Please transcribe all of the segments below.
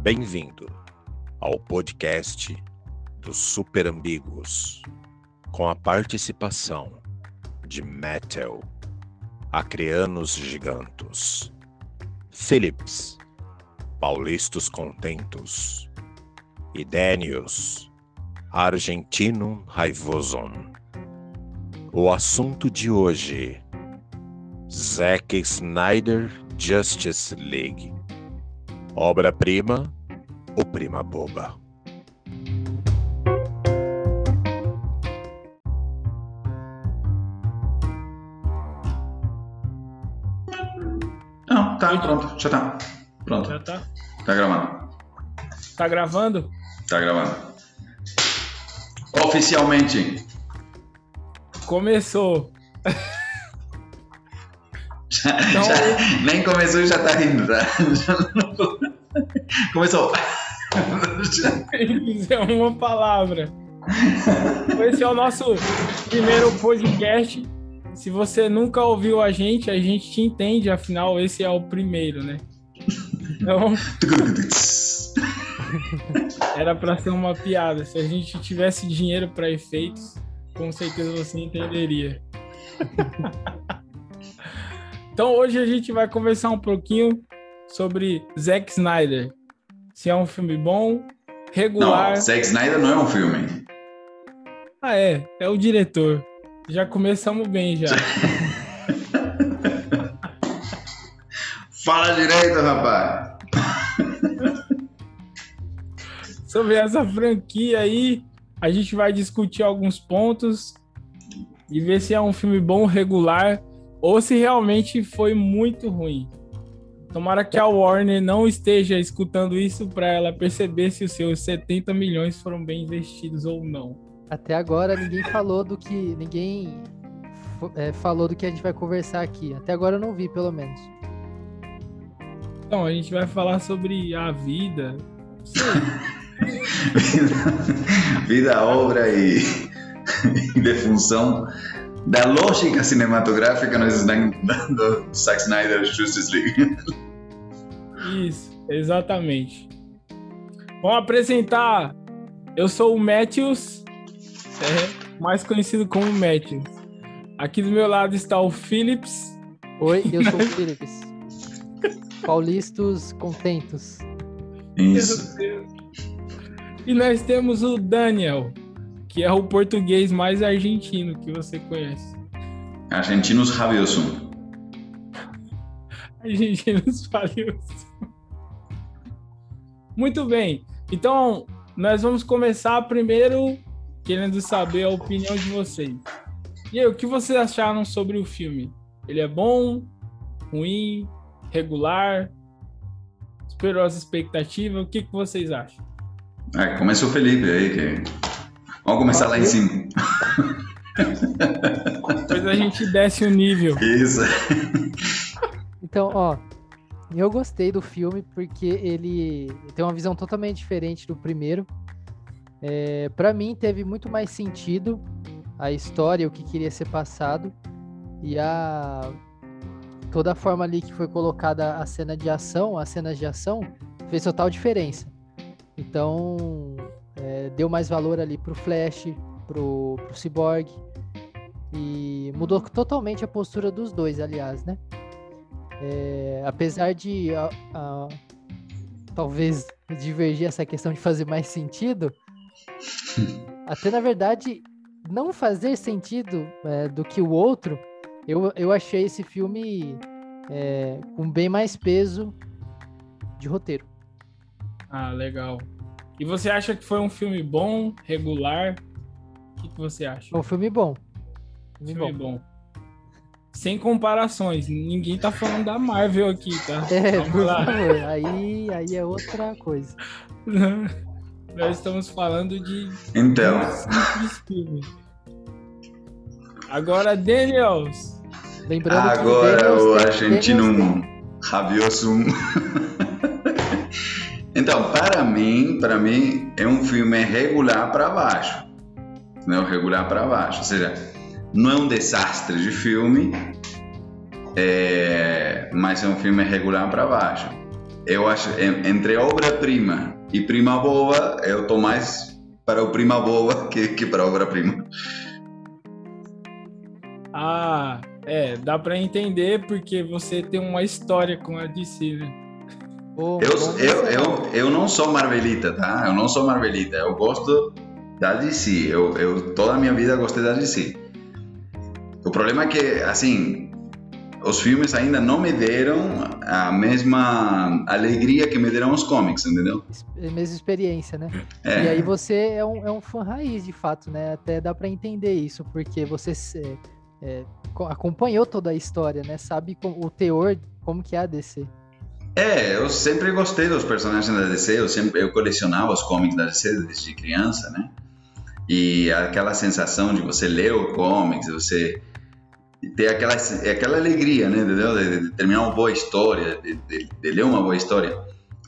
Bem-vindo ao podcast dos Super Ambíguos, com a participação de Metal, Acreanos Gigantos, Philips, Paulistos Contentos e Daniels, Argentino Raivoson. O assunto de hoje: Zack Snyder Justice League. Obra-prima ou prima boba? Não, tá, pronto, já tá. Pronto, Já tá? tá gravando. Tá gravando? Tá gravando. Oficialmente. Começou. Já- Então- já- nem começou e já tá rindo, tá? Começou. Isso é uma palavra. Esse é o nosso primeiro podcast. Se você nunca ouviu a gente, a gente te entende, afinal, esse é o primeiro, né? Então, era pra ser uma piada. Se a gente tivesse dinheiro pra efeitos, com certeza você entenderia. Então, hoje a gente vai conversar um pouquinho sobre Zack Snyder. Se é um filme bom, regular. Não, Zack Snyder não é um filme. Ah, é. É o diretor. Já começamos bem já. Fala direito, rapaz. Sobre essa franquia aí, a gente vai discutir alguns pontos e ver se é um filme bom, regular, ou se realmente foi muito ruim. Tomara que a Warner não esteja escutando isso para ela perceber se os seus 70 milhões foram bem investidos ou não. Até agora ninguém falou do que. Ninguém é, falou do que a gente vai conversar aqui. Até agora eu não vi, pelo menos. Então, a gente vai falar sobre a vida. Vida, obra e, e defunção da lógica cinematográfica nós estamos dando Zack Snyder Justice League. Isso, exatamente. Vamos apresentar. Eu sou o Matthews, é, mais conhecido como Matthews. Aqui do meu lado está o Philips. Oi, eu sou o Philips. Paulistos contentos. Isso. E nós temos o Daniel, que é o português mais argentino que você conhece. Argentinos rabiosos. Argentinos falios. Muito bem. Então, nós vamos começar primeiro querendo saber a opinião de vocês. E aí, o que vocês acharam sobre o filme? Ele é bom, ruim, regular? Superou as expectativas? O que, que vocês acham? Ah, começa o Felipe aí, que... Vamos começar lá em cima. Depois a gente desce o nível. Isso. Então, ó, eu gostei do filme porque ele tem uma visão totalmente diferente do primeiro. É, para mim, teve muito mais sentido a história, o que queria ser passado e a toda a forma ali que foi colocada a cena de ação, as cenas de ação, fez total diferença. Então, é, deu mais valor ali pro Flash, pro, pro Cyborg e mudou totalmente a postura dos dois, aliás, né? É, apesar de a- a- talvez divergir essa questão de fazer mais sentido, até na verdade não fazer sentido é, do que o outro, eu, eu achei esse filme é, com bem mais peso de roteiro. Ah, legal. E você acha que foi um filme bom, regular? O que, que você acha? É um filme bom. Filme filme bom. bom. Sem comparações. Ninguém tá falando da Marvel aqui, tá? É, Vamos por lá. favor. Aí, aí é outra coisa. Nós estamos falando de Então, simples filme. Agora, Daniels. Lembrando que agora Daniels o argentino Daniels. Então, para mim, para mim é um filme regular para baixo, não regular para baixo, ou seja, não é um desastre de filme, é, mas é um filme regular para baixo. eu acho, entre obra-prima e prima boa, eu tô mais para o prima boa que, que para obra-prima. Ah, é, dá para entender porque você tem uma história com a DC, né? Eu, eu, eu, eu não sou Marvelita, tá? Eu não sou Marvelita. Eu gosto da DC. Eu, eu toda a minha vida gostei da DC. O problema é que, assim, os filmes ainda não me deram a mesma alegria que me deram os comics, entendeu? A mesma experiência, né? É. E aí você é um, é um fã raiz, de fato, né? Até dá para entender isso, porque você é, acompanhou toda a história, né? Sabe o teor, como que é a DC. É, eu sempre gostei dos personagens da DC, eu sempre eu colecionava os comics da DC desde criança, né? E aquela sensação de você ler o comics, você ter aquela, aquela alegria, né? De, de terminar uma boa história, de, de, de, ler uma boa história.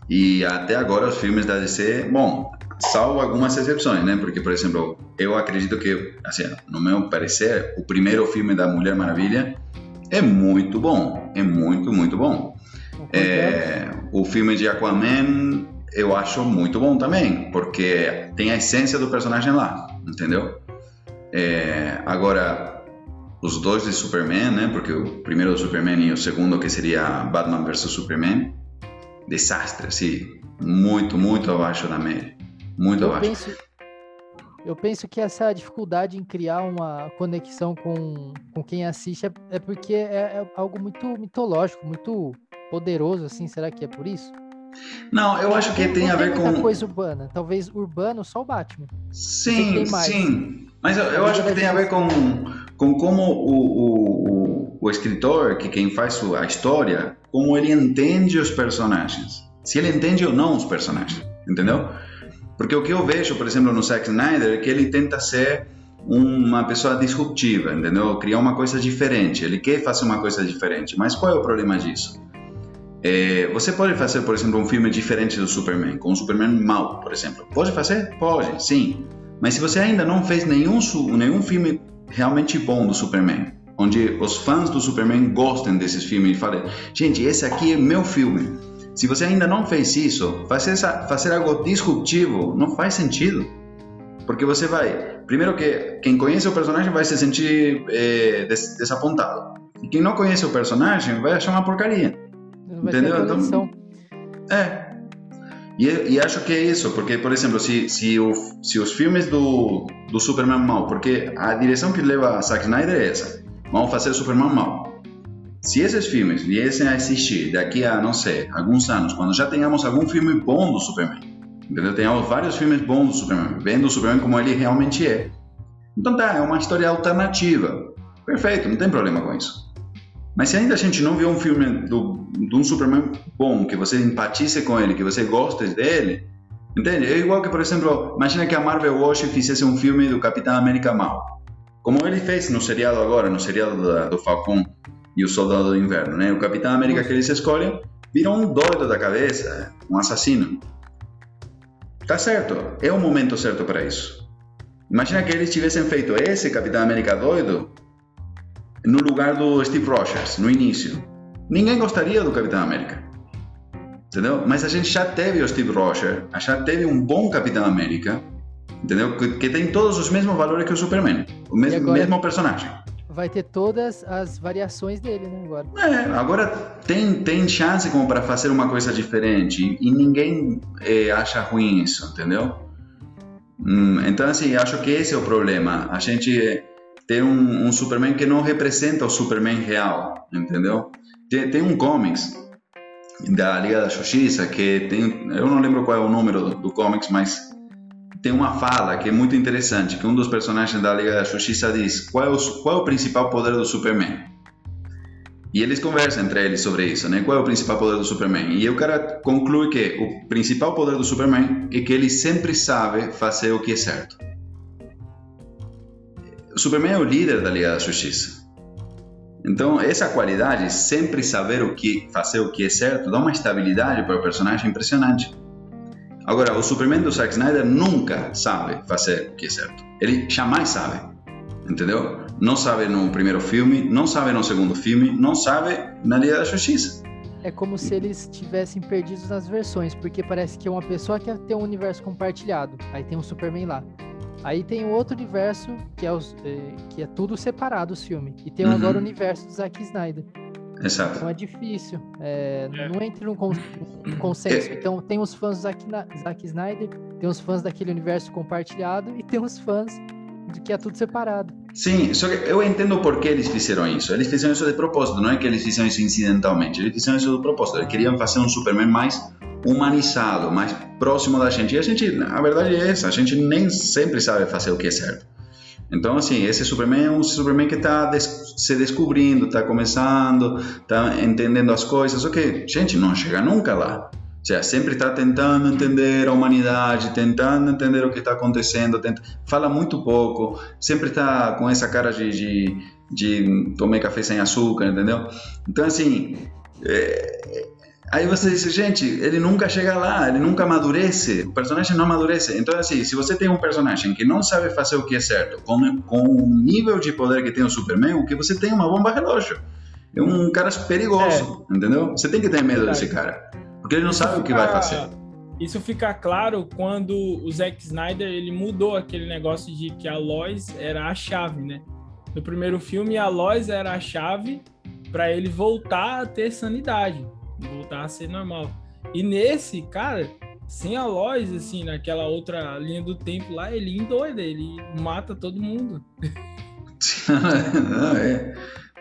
E até agora os filmes da DC, bom, salvo algumas exceções, né? Porque, por exemplo, eu acredito que, assim, no meu parecer, o primeiro filme da Mulher Maravilha é muito bom, é muito, muito bom. É, o filme de Aquaman eu acho muito bom também, porque tem a essência do personagem lá, entendeu? É, agora, os dois de Superman, né? Porque o primeiro do Superman e o segundo que seria Batman vs Superman, desastre, assim, muito, muito abaixo da média, muito eu abaixo. Penso, eu penso que essa dificuldade em criar uma conexão com, com quem assiste é, é porque é, é algo muito mitológico, muito poderoso, assim. Será que é por isso? Não, eu acho que tem, tem a ver com. coisa urbana. Talvez urbano só o Batman. Sim, sim. Mas eu, eu acho que tem a ver com, com como o, o, o, escritor, que quem faz a história, como ele entende os personagens. Se ele entende ou não os personagens, entendeu? Porque o que eu vejo, por exemplo, no Zack Snyder, é que ele tenta ser uma pessoa disruptiva, entendeu? Criar uma coisa diferente. Ele quer fazer uma coisa diferente. Mas qual é o problema disso? É, você pode fazer, por exemplo, um filme diferente do Superman, com o Superman mau, por exemplo. Pode fazer? Pode, sim. Mas se você ainda não fez nenhum, nenhum filme realmente bom do Superman, onde os fãs do Superman gostem desses filmes e falem, gente, esse aqui é meu filme. Se você ainda não fez isso, fazer, essa, fazer algo disruptivo não faz sentido. Porque você vai. Primeiro, que quem conhece o personagem vai se sentir é, des, desapontado. E quem não conhece o personagem vai achar uma porcaria. Vai entendeu? Então, é, e, e, acho que é isso, porque, por exemplo, se, se, o, se os filmes do, do Superman mal, porque a direção que leva a Zack Snyder é essa, vamos fazer o Superman mal. Se esses filmes viessem a existir daqui a, não sei, alguns anos, quando já tenhamos algum filme bom do Superman, entendeu? Tenhamos vários filmes bons do Superman, vendo o Superman como ele realmente é. Então tá, é uma história alternativa. Perfeito, não tem problema com isso. Mas se ainda a gente não viu um filme do, de um Superman bom, que você empatize com ele, que você goste dele, entende? É igual que, por exemplo, imagina que a Marvel hoje fizesse um filme do Capitão América mal. Como ele fez no seriado agora, no seriado do, do Falcão e o Soldado do Inverno, né? O Capitão América que eles escolhem vira um doido da cabeça, um assassino. Tá certo, é o momento certo para isso. Imagina que eles tivessem feito esse Capitão América doido no lugar do Steve Rogers, no início. Ninguém gostaria do Capitão América. Entendeu? Mas a gente já teve o Steve Rogers, já teve um bom Capitão América, entendeu? Que, que tem todos os mesmos valores que o Superman, o mesmo, mesmo personagem. Vai ter todas as variações dele, né? Agora. É, agora tem, tem chance como para fazer uma coisa diferente e ninguém é, acha ruim isso, entendeu? Hum, então, assim, acho que esse é o problema. A gente ter um, um, Superman que não representa o Superman real, entendeu? Tem, tem um comics da Liga da Justiça que tem, eu não lembro qual é o número do, do comics, mas tem uma fala que é muito interessante, que um dos personagens da Liga da Justiça diz qual é o, qual é o principal poder do Superman. E eles conversam entre eles sobre isso, né? Qual é o principal poder do Superman? E o cara conclui que o principal poder do Superman é que ele sempre sabe fazer o que é certo. O Superman é o líder da Liga da Justiça. Então, essa qualidade, sempre saber o que fazer o que é certo, dá uma estabilidade para o personagem impressionante. Agora, o Superman do Zack Snyder nunca sabe fazer o que é certo. Ele jamais sabe. Entendeu? Não sabe no primeiro filme, não sabe no segundo filme, não sabe na Liga da Justiça. é como se eles tivessem perdidos nas versões, porque parece que uma pessoa quer ter um universo compartilhado. Aí tem um Superman lá. Aí tem um outro universo que é, os, eh, que é tudo separado os filmes. E tem Uhum. agora o universo do Zack Snyder. Exato. Então é difícil. é, É. Não entra num, con- num consenso. Então tem os fãs do Zack, Zack Snyder, tem os fãs daquele universo compartilhado e tem os fãs que é tudo separado. Sim, só que eu entendo por que eles fizeram isso. Eles fizeram isso de propósito, não é que eles fizeram isso incidentalmente. Eles fizeram isso de propósito. Eles queriam fazer um Superman mais humanizado, mais próximo da gente. E a gente, a verdade é essa, a gente nem sempre sabe fazer o que é certo. Então, assim, esse Superman é um Superman que está se descobrindo, está começando, está entendendo as coisas. Que, gente, não chega nunca lá. Ou seja, sempre está tentando entender a humanidade, tentando entender o que está acontecendo, tenta... fala muito pouco, sempre está com essa cara de, de, de tomei café sem açúcar, entendeu? Então, assim, é, Aí você diz, gente, ele nunca chega lá, ele nunca amadurece, o personagem não amadurece. Então, assim, se você tem um personagem que não sabe fazer o que é certo, com, com o nível de poder que tem o Superman, o que você tem é uma bomba relógio. É um cara perigoso, entendeu? Você tem que ter medo desse cara, porque ele não sabe o que vai fazer. Isso fica claro quando o Zack Snyder ele mudou aquele negócio de que a Lois era a chave, né? No primeiro filme, a Lois era a chave para ele voltar a ter sanidade, voltar a ser normal. E nesse, cara, sem a Lois, assim, naquela outra linha do tempo lá, ele endoida, ele mata todo mundo. Não, é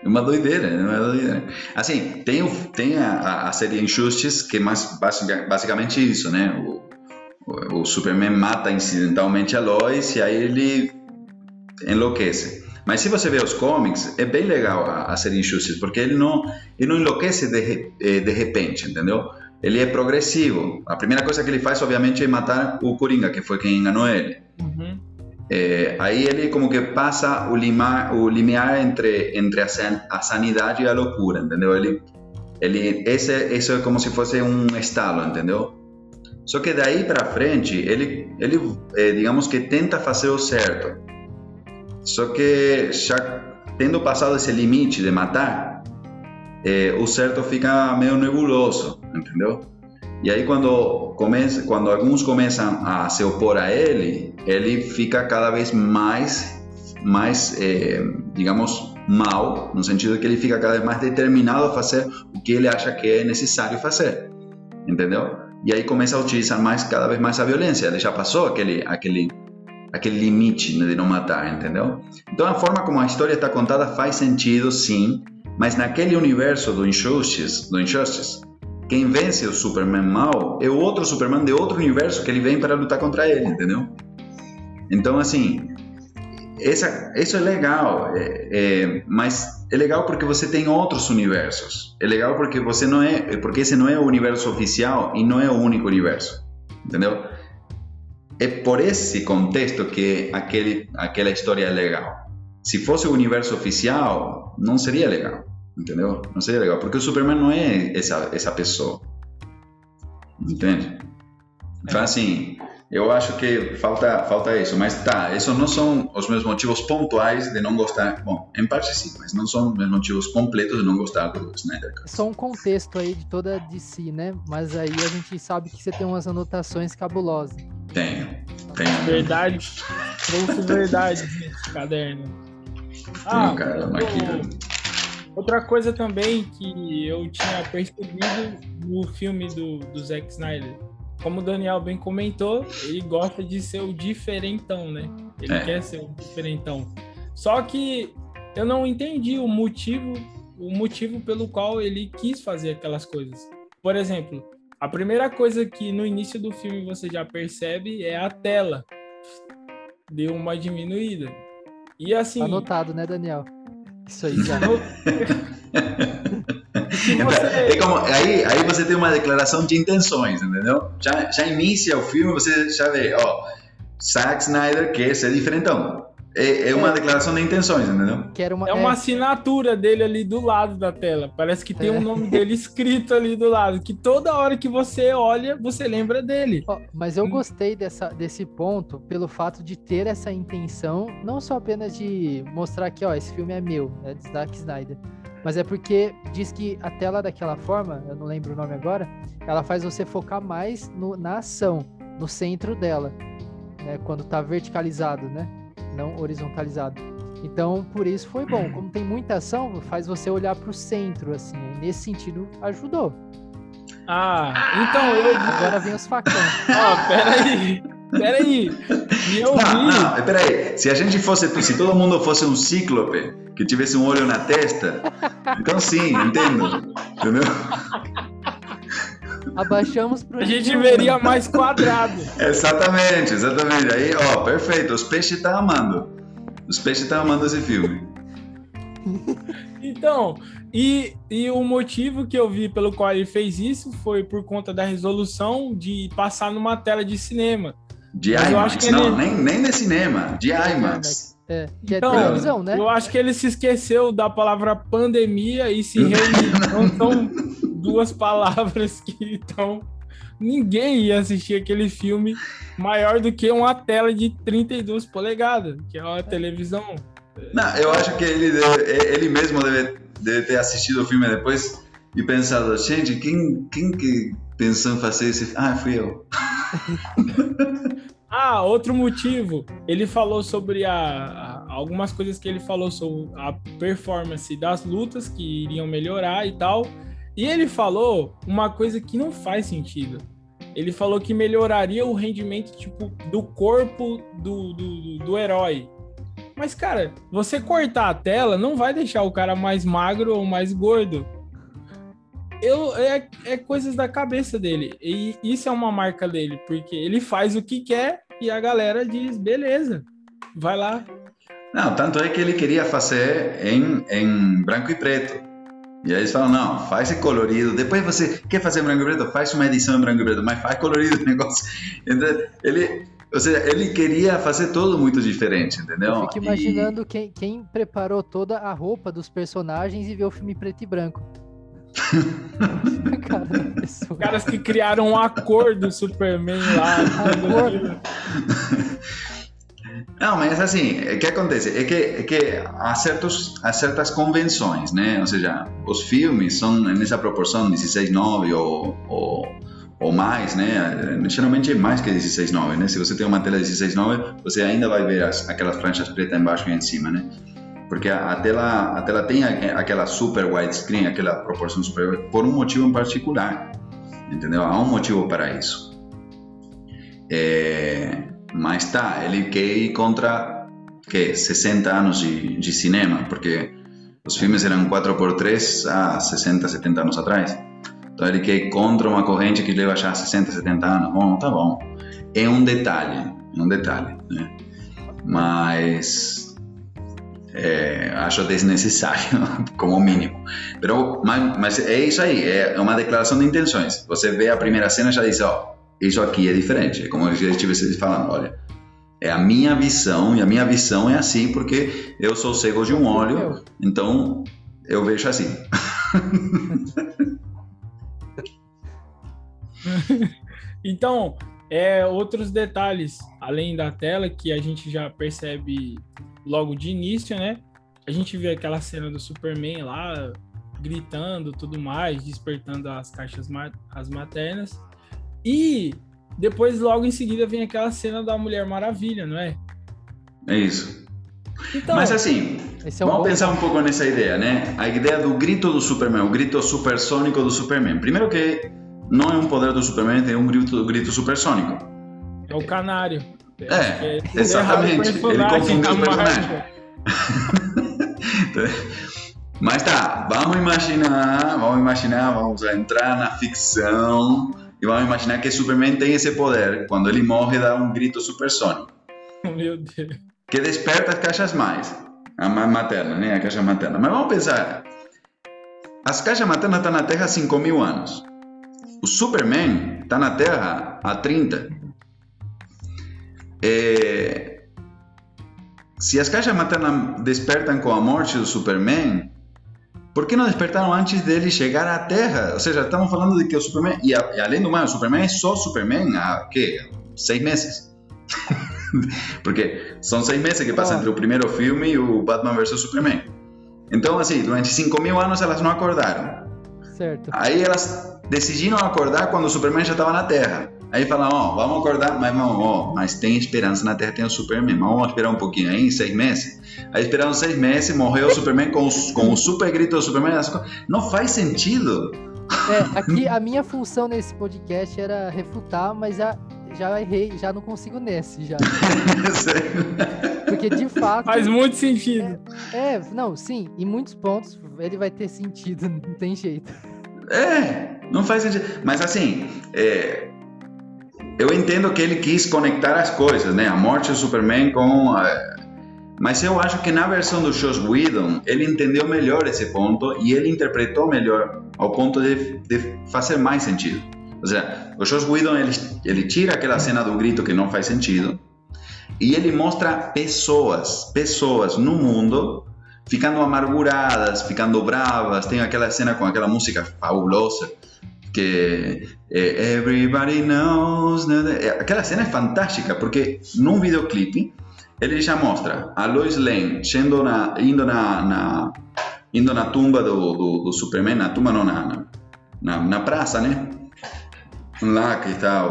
uma doideira, é uma doideira. Assim, tem, o, tem a, a série Injustice, que é mais basic, basicamente isso, né? O, o, o, Superman mata incidentalmente a Lois e aí ele enlouquece. Mas se você vê os comics, é bem legal a, a série Injustice, porque ele não, ele não enlouquece de, de repente, entendeu? Ele é progressivo. A primeira coisa que ele faz, obviamente, é matar o Coringa, que foi quem enganou ele. Uhum. É, aí ele como que passa o, lima, o limiar entre entre a, san, a sanidade e a loucura, entendeu? Ele ele esse isso é como se fosse um estalo, entendeu? Só que daí para frente ele ele é, digamos que tenta fazer o certo. Só que já tendo passado esse limite de matar, é, o certo fica meio nebuloso, entendeu? E aí quando começa, quando alguns começam a se opor a ele, ele fica cada vez mais, mais, eh, digamos, mal, no sentido que ele fica cada vez mais determinado a fazer o que ele acha que é necessário fazer, entendeu? E aí começa a utilizar mais, cada vez mais a violência. Ele já passou aquele, aquele, aquele limite de não matar, entendeu? Então a forma como a história está contada faz sentido, sim, mas naquele universo do Injustice, do Injustice quem vence o Superman mal é o outro Superman de outro universo que ele vem para lutar contra ele, entendeu? Então, assim, essa, isso é legal, é, é, mas é legal porque você tem outros universos. É legal porque você não é, porque esse não é o universo oficial e não é o único universo, entendeu? É por esse contexto que aquele, aquela história é legal. Se fosse o universo oficial, não seria legal entendeu? Não seria legal, porque o Superman não é essa, essa pessoa, entende? Então, é. assim, eu acho que falta, falta isso, mas tá, esses não são os meus motivos pontuais de não gostar, bom, em parte sim, mas não são os meus motivos completos de não gostar do Snyder Cut. É só um contexto aí de toda a DC, né? Mas aí a gente sabe que você tem umas anotações cabulosas. Tenho, tenho. Verdade, trouxe verdade nesse caderno. Ah, cara, eu... Outra coisa também que eu tinha percebido no filme do, do Zack Snyder, como o Daniel bem comentou, ele gosta de ser o diferentão, né? Ele é. quer ser o diferentão. Só que eu não entendi o motivo, o motivo pelo qual ele quis fazer aquelas coisas. Por exemplo, a primeira coisa que no início do filme você já percebe é a tela. Deu uma diminuída. E assim. Anotado, né, Daniel? Isso aí já. você... é como, aí, aí você tem uma declaração de intenções, entendeu? Já, já inicia o filme, você já vê, ó, Zack Snyder quer ser diferentão. É, é uma é. declaração de intenções, entendeu? Uma, é uma assinatura dele ali do lado da tela. Parece que tem o é. um nome dele escrito ali do lado. Que toda hora que você olha, você lembra dele. Oh, mas eu gostei dessa, desse ponto pelo fato de ter essa intenção, não só apenas de mostrar que, ó, esse filme é meu, é de Zack Snyder. Mas é porque diz que a tela daquela forma, eu não lembro o nome agora, ela faz você focar mais no, na ação, no centro dela, né? Quando tá verticalizado, né? Não horizontalizado. Então, por isso foi bom. Como tem muita ação, faz você olhar para o centro, assim. Nesse sentido, ajudou. Ah, então eu. Agora vem os facões. Ó, oh, peraí. Peraí. E eu não, vi. Não, peraí. Se a gente fosse. Se todo mundo fosse um cíclope, que tivesse um olho na testa, então sim, entendo. Entendeu? Abaixamos pro. A gente veria mais quadrado. exatamente, exatamente. Aí, ó, perfeito. Os peixes estão tá amando. Os peixes estão amando esse filme. então, e, e o motivo que eu vi pelo qual ele fez isso foi por conta da resolução de passar numa tela de cinema. De Mas IMAX, não, ele... nem, nem de cinema, de IMAX. É, que é então, televisão, né? Eu acho que ele se esqueceu da palavra pandemia e se reuniu. então, duas palavras que estão. Ninguém ia assistir aquele filme maior do que uma tela de 32 polegadas, que é uma televisão. Não, eu acho que ele, deve, ele mesmo deve, deve ter assistido o filme depois e pensado, gente, quem, quem que pensou em fazer esse Ah, fui eu. ah, outro motivo. Ele falou sobre a, a, algumas coisas que ele falou sobre a performance das lutas que iriam melhorar e tal. E ele falou uma coisa que não faz sentido ele falou que melhoraria o rendimento tipo do corpo do, do, do herói. Mas, cara, você cortar a tela não vai deixar o cara mais magro ou mais gordo. Eu, é, é coisas da cabeça dele. E isso é uma marca dele, porque ele faz o que quer e a galera diz: beleza, vai lá. Não, tanto é que ele queria fazer em, em branco e preto. E aí eles falam, não, faz colorido. Depois você quer fazer branco e preto, faz uma edição em branco e preto, mas faz colorido o negócio. Então, ele, ou seja, ele queria fazer tudo muito diferente, entendeu? Eu fico imaginando e... quem, quem preparou toda a roupa dos personagens e viu o filme preto e branco. Cara, Caras que criaram a cor do Superman lá. A cor. Não, mas assim, o que acontece? É que, é que há, certos, há certas convenções, né? Ou seja, os filmes são nessa proporção 16:9 ou, ou, ou mais, né? Geralmente é mais que 16:9, né? Se você tem uma tela 16:9, você ainda vai ver as, aquelas franjas pretas embaixo e em cima, né? Porque a, a tela, a tela tem aquela super widescreen, aquela proporção superior, por um motivo em particular, entendeu? Há um motivo para isso. É mas tá, ele quer ir contra que 60 anos de, de cinema, porque os filmes eram 4x3 há 60, 70 anos atrás. Então ele quer ir contra uma corrente que leva já 60, 70 anos. Bom, tá bom. É um detalhe, é um detalhe, né? Mas é, acho desnecessário, como mínimo. Pero, mas, mas, é isso aí, é uma declaração de intenções. Você vê a primeira cena e já diz, ó, isso aqui é diferente. É como eu já estivesse falando, olha, é a minha visão, e a minha visão é assim porque eu sou cego de um olho, então eu vejo assim. então, é, outros detalhes, além da tela, que a gente já percebe logo de início, né? A gente vê aquela cena do Superman lá, gritando tudo mais, despertando as caixas ma as maternas. E depois, logo em seguida, vem aquela cena da Mulher Maravilha, não é? É isso. Então, Mas assim, é um vamos pensar ponto. um pouco nessa ideia, né? A ideia do grito do Superman, o grito supersônico do Superman. Primeiro que não é um poder do Superman, é um grito, grito supersônico. É o canário. É, é exatamente. Ele confundiu o personagem. Mas tá, vamos imaginar, vamos imaginar, vamos entrar na ficção e vamos imaginar que Superman tem esse poder. Quando ele morre, dá um grito supersônico. Meu Deus. Que desperta as caixas mais. A materna, né? A caixa materna. Mas vamos pensar. As caixas maternas estão na Terra há 5 mil anos. O Superman está na Terra há 30. É... Se as caixas maternas despertam com a morte do Superman, por que não despertaram antes dele chegar à Terra? Ou seja, estamos falando de que o Superman. E, a, e além do mais, o Superman é só Superman há quê? Seis meses. Porque são seis meses que passam entre o primeiro filme e o Batman vs Superman. Então, assim, durante 5 mil anos elas não acordaram. Certo. Aí elas decidiram acordar quando o Superman já estava na Terra. Aí falaram, ó, vamos acordar, mas vamos, ó, mas tem esperança na Terra, tem o Superman, mas vamos esperar um pouquinho aí, seis meses. Aí esperaram seis meses, morreu o Superman com, com o super grito do Superman. Não faz sentido. É, aqui a minha função nesse podcast era refutar, mas já, já errei, já não consigo nesse já. Porque de fato. Faz muito sentido. É, não, sim, em muitos pontos ele vai ter sentido, não tem jeito. É, não faz sentido. Mas assim, é, eu entendo que ele quis conectar as coisas, né? A morte do Superman com. é, mas eu acho que na versão do Joss Whedon, ele entendeu melhor esse ponto e ele interpretou melhor ao ponto de, de fazer mais sentido. Ou seja, o Joss Whedon, ele, ele tira aquela cena do grito que não faz sentido e ele mostra pessoas, pessoas no mundo ficando amarguradas, ficando bravas. Tem aquela cena com aquela música fabulosa que é, Everybody Knows. né, né, é, Aquela cena é fantástica porque num videoclipe ele já mostra a Lois Lane indo na, indo na, na, indo na tumba do, do, do Superman, na tumba não, na, na, na, praça, né? Lá que está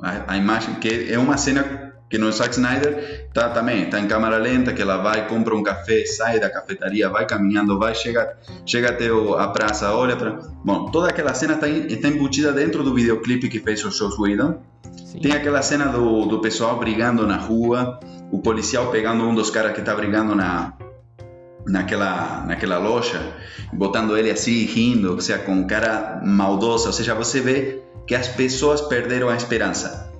a, a imagem, que é uma cena que no Zack Snyder tá também, tá em câmera lenta, que ela vai, compra um café, sai da cafetaria, vai caminhando, vai, chega, chega até o, a praça, olha para... Bom, toda aquela cena está tá embutida dentro do videoclipe que fez o Joss Whedon. Sim. Tem aquela cena do, do pessoal brigando na rua, o policial pegando um dos caras que está brigando na, naquela, naquela loja, botando ele assim, rindo, ou seja, com cara maldosa, ou seja, você vê que as pessoas perderam a esperança.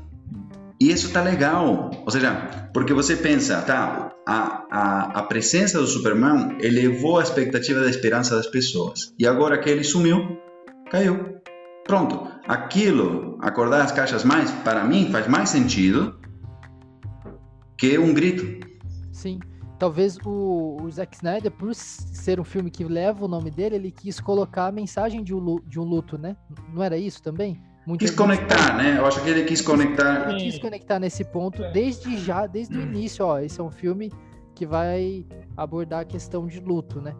E isso tá legal, ou seja, porque você pensa, tá, a, a, a presença do Superman elevou a expectativa da esperança das pessoas. E agora que ele sumiu, caiu. Pronto. Aquilo, acordar as caixas mais, para mim, faz mais sentido que um grito. Sim. Talvez o, o Zack Snyder, por ser um filme que leva o nome dele, ele quis colocar a mensagem de um, de um luto, né? Não era isso também? Muita Quis gente- conectar, né? Eu acho que ele quis conectar. Ele quis conectar nesse ponto É. desde já, desde o início, ó. Esse é um filme que vai abordar a questão de luto, né?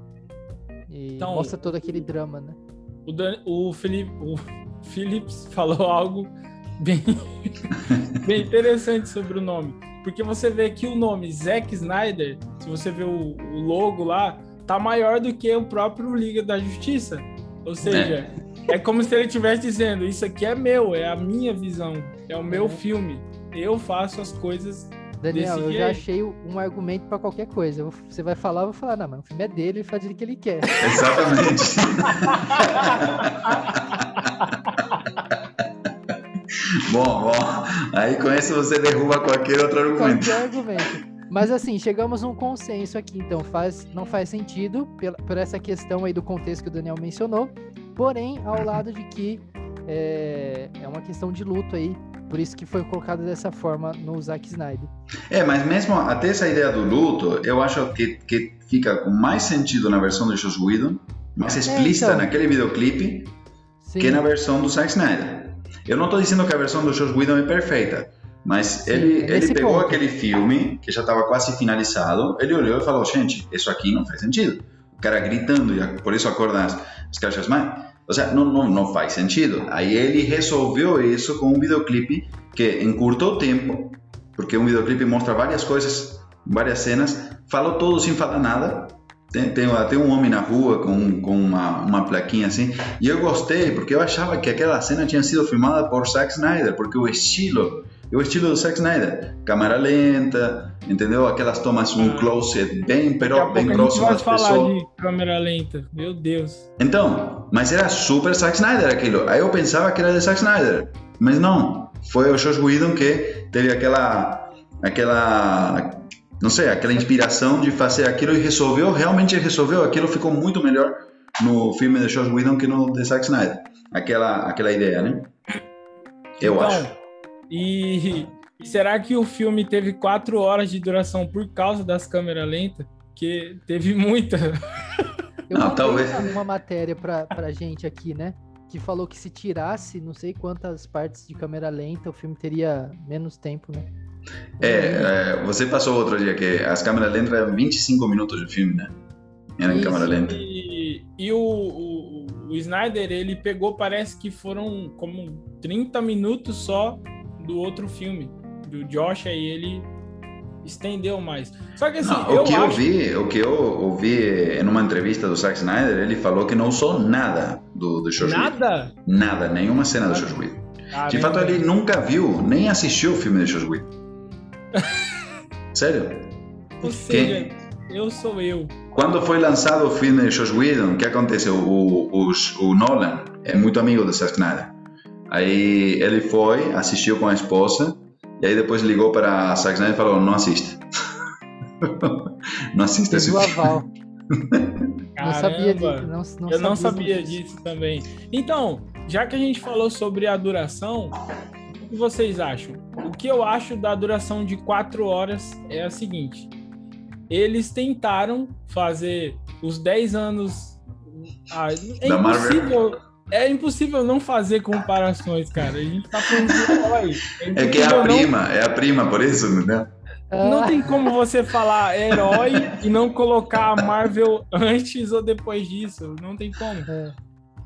E Então- mostra todo aquele drama, né? O, Dan, o, Felipe, o Phillips falou algo bem, bem interessante sobre o nome. Porque você vê que o nome Zack Snyder, se você vê o, o logo lá, tá maior do que o próprio Liga da Justiça. Ou seja, é, como se ele estivesse dizendo: Isso aqui é meu, é a minha visão, é o meu É. filme. Eu faço as coisas. Daniel, Desse eu já jeito. achei um argumento pra qualquer coisa. Você vai falar, eu vou falar, não, mas o filme é dele, ele faz o que ele quer. Exatamente. bom, bom. Aí com isso você derruba qualquer outro argumento. Qualquer argumento. Mas assim, chegamos num consenso aqui, então faz, não faz sentido pela- por essa questão aí do contexto que o Daniel mencionou, porém ao lado de que é, é uma questão de luto aí, por isso que foi colocado dessa forma no Zack Snyder. É, mas mesmo até essa ideia do luto, eu acho que, que fica com mais sentido na versão do Joss Whedon, mais explícita então. naquele videoclipe, Sim, que na versão do Zack Snyder. Eu não estou dizendo que a versão do Joss Whedon é perfeita, mas Sim, ele, é ele pegou ponto. aquele filme, que já estava quase finalizado, ele olhou e falou, gente, isso aqui não faz sentido. O cara gritando, e por isso acorda as, as caixas mais. Ou seja, não, faz sentido. Aí ele resolveu isso com um videoclipe que encurtou o tempo, porque um videoclipe mostra várias coisas, várias cenas, falou todo sem falar nada. Tem, tem até um homem na rua com, com uma, uma plaquinha assim. E eu gostei, porque eu achava que aquela cena tinha sido filmada por Zack Snyder, porque o estilo, é o estilo do Zack Snyder. Câmera lenta, entendeu? Aquelas tomas, um Ah. close bem, pero, bem próximo das falar pessoas. de câmera lenta. Meu Deus. Então, mas era super Zack Snyder aquilo. Aí eu pensava que era de Zack Snyder, mas não. Foi o Josh Whedon que teve aquela, aquela, não sei, aquela inspiração de fazer aquilo e resolveu, realmente resolveu. Aquilo ficou muito melhor no filme de Josh Whedon que no de Zack Snyder. Aquela, aquela ideia, né? Eu Então, acho. E, e será que o filme teve quatro horas de duração por causa das câmeras lentas? Que teve muita. Eu Não, talvez- uma, uma matéria pra, pra gente aqui, né? Que falou que se tirasse não sei quantas partes de câmera lenta, o filme teria menos tempo, né? É, é, você passou outro dia que as câmeras lentas eram 25 minutos de filme, né? Era em Isso, câmera lenta. E, e o, o, o Snyder, ele pegou, parece que foram como 30 minutos só do outro filme. Do Josh, aí ele estendeu mais. Só que assim, Não, eu o que acho... eu vi, o que eu ouvi em uma entrevista do Zack Snyder, ele falou que não usou nada do, do Josh Whedon. Nada? Nada, nenhuma cena do Josh Whedon. De fato, ele nunca viu, nem assistiu o filme de Josh Whedon. Sério? Ou seja, eu sou eu. Quando foi lançado o filme de Josh Whedon, o que aconteceu? O, o, o Nolan é muito amigo do Zack Snyder. Aí ele foi, assistiu com a esposa, e aí depois ligou para Zack Snyder e falou: não assiste. não assista esse filme. aval. Não sabia Caramba. disso. Não, não eu não sabia sabia disso também. Então, já que a gente falou sobre a duração, o que vocês acham? O que eu acho da duração de quatro horas é a seguinte: eles tentaram fazer os 10 anos. Ah, é Da Marvel. Impossível. É impossível não fazer comparações, cara. A gente tá falando de herói. É que é a não- prima, é a prima, por isso, entendeu? Não Ah, tem como você falar herói e não colocar a Marvel antes ou depois disso. Não tem como. é.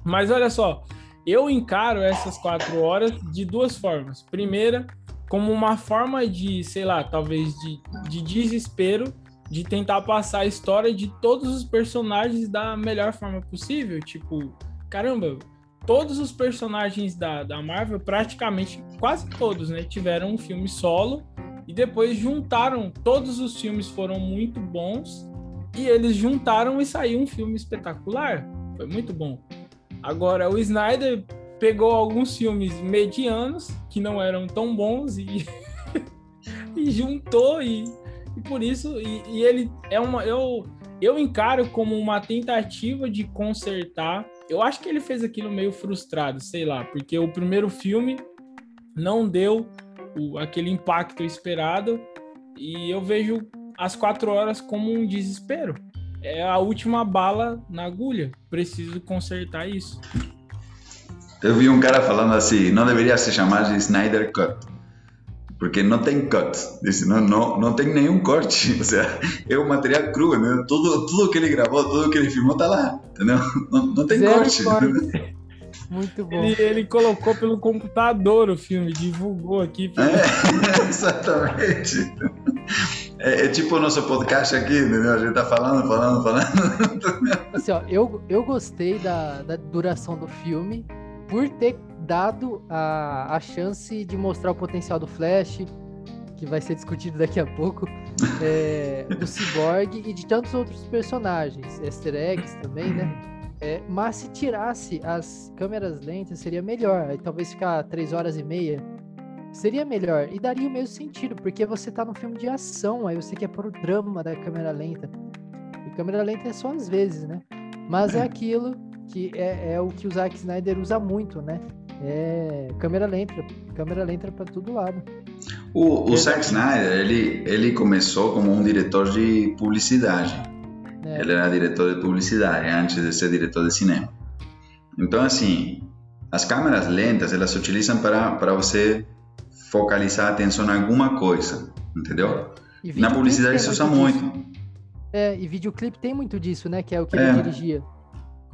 Mas olha só, eu encaro essas quatro horas de duas formas. Primeira, como uma forma de, sei lá, talvez de, de desespero, de tentar passar a história de todos os personagens da melhor forma possível. Tipo, caramba, todos os personagens da, da Marvel, praticamente quase todos, né, tiveram um filme solo e depois juntaram. Todos os filmes foram muito bons e eles juntaram e saiu um filme espetacular. Foi muito bom. Agora, o Snyder pegou alguns filmes medianos que não eram tão bons e, e juntou e, e por isso e, e ele é uma eu eu encaro como uma tentativa de consertar. Eu acho que ele fez aquilo meio frustrado, sei lá, porque o primeiro filme não deu o- aquele impacto esperado e eu vejo as quatro horas como um desespero. É a última bala na agulha. Preciso consertar isso. Eu vi um cara falando assim, não deveria se chamar de Snyder Cut. Porque não tem cut. Disse, não, não, não tem nenhum corte. Ou seja, é o material cru, né? Tudo, tudo que ele gravou, tudo que ele filmou tá lá, entendeu? Não, não tem Zero corte. corte. Muito bom. Ele, ele colocou pelo computador o filme, divulgou aqui. É, exatamente. É, é tipo o nosso podcast aqui, entendeu? A gente tá falando, falando, falando. Assim, ó, eu, eu gostei da, da duração do filme por ter dado a, a chance de mostrar o potencial do Flash, que vai ser discutido daqui a pouco, é, do Cyborg e de tantos outros personagens, easter eggs também, né? É, mas se tirasse as câmeras lentas seria melhor. Aí talvez ficar três horas e meia seria melhor. E daria o mesmo sentido, porque você tá num filme de ação, aí você quer pôr o drama da câmera lenta. E câmera lenta é só às vezes, né? Mas é aquilo que é, é o que o Zack Snyder usa muito, né? É câmera lenta, câmera lenta para todo lado. O, o Zack Snyder, ele, ele começou como um diretor de publicidade. né? Ele era diretor de publicidade antes de ser diretor de cinema. Então, assim, as câmeras lentas, elas se utilizam para, para você focalizar a atenção em alguma coisa, entendeu? Na publicidade se usa disso. muito. É, e videoclipe tem muito disso, né? Que é o que É. ele dirigia.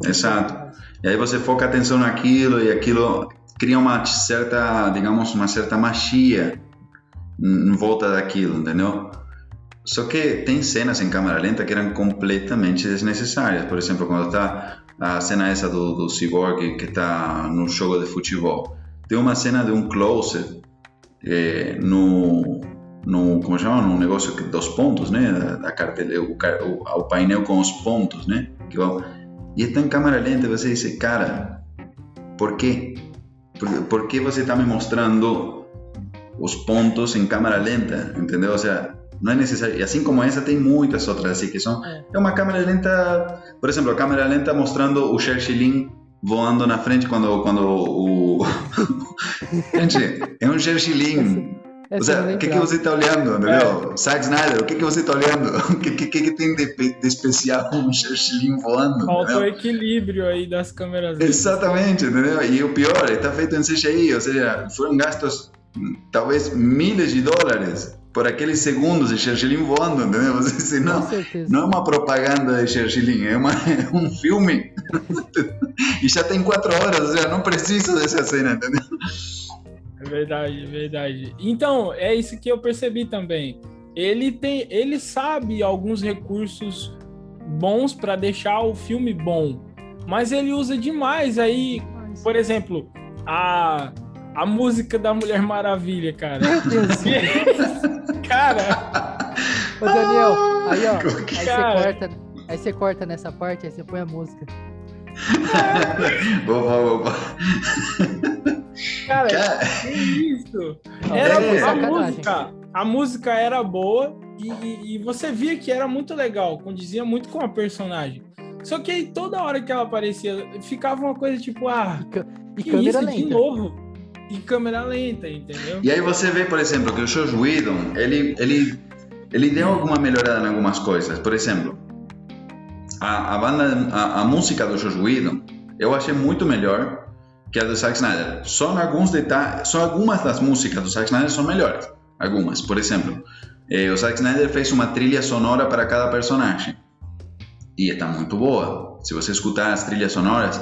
Exato. E aí você foca a atenção naquilo e aquilo cria uma certa, digamos, uma certa magia em volta daquilo, entendeu? Só que tem cenas em câmera lenta que eram completamente desnecessárias. Por exemplo, quando tá a cena essa do, do Cyborg que tá no jogo de futebol. Tem uma cena de um close eh, no, no, como chama? No negócio dos pontos, né? Da, da o, o, o painel com os pontos, né? Que vão, e está em câmera lenta você diz, cara, por quê? Por, por que você está me mostrando os pontos em câmera lenta? Entendeu? Ou seja, não é necessário. E assim como essa, tem muitas outras assim que são. É. Uma câmera lenta, por exemplo, a câmera lenta mostrando o Xerxilin voando na frente quando, quando o. Gente, é um Xerxilin. O que, que lembrava. você está olhando, entendeu? Zack Snyder, o que, que você está olhando? O que, que, que tem de, de especial um Xerxilin voando? Faltou entendeu? equilíbrio aí das câmeras. Exatamente, entendeu? E o pior, está feito em CGI, ou seja, foram gastos hum, talvez milhares de dólares por aqueles segundos de Xerxilin voando, entendeu? Você diz, não, não é uma propaganda de Xerxilin, é, uma, é um filme. e já tem quatro horas, ou seja, não preciso dessa cena, entendeu? É verdade, é verdade. Então, é isso que eu percebi também. Ele tem, ele sabe alguns recursos bons para deixar o filme bom, mas ele usa demais aí, por exemplo, a a música da Mulher Maravilha, cara. Meu Deus. cara. Ô Daniel, aí ó, aí você corta, aí você corta nessa parte, aí você põe a música. Boa, boa, Cara, cara, que isso? Era é, a música. A música era boa e, e, você via que era muito legal, condizia muito com a personagem. Só que aí toda hora que ela aparecia, ficava uma coisa tipo, ah, e, e câmera isso, lenta. de novo? E câmera lenta, entendeu? E aí você vê, por exemplo, que o Josh Whedon, ele, ele, ele deu alguma melhorada em algumas coisas. Por exemplo, a, a banda, a, a música do Josh Whedon, eu achei muito melhor que a do Zack Snyder. Só alguns detalhes, só algumas das músicas do Zack Snyder são melhores. Algumas, por exemplo, eh, o Zack Snyder fez uma trilha sonora para cada personagem e está muito boa. Se você escutar as trilhas sonoras,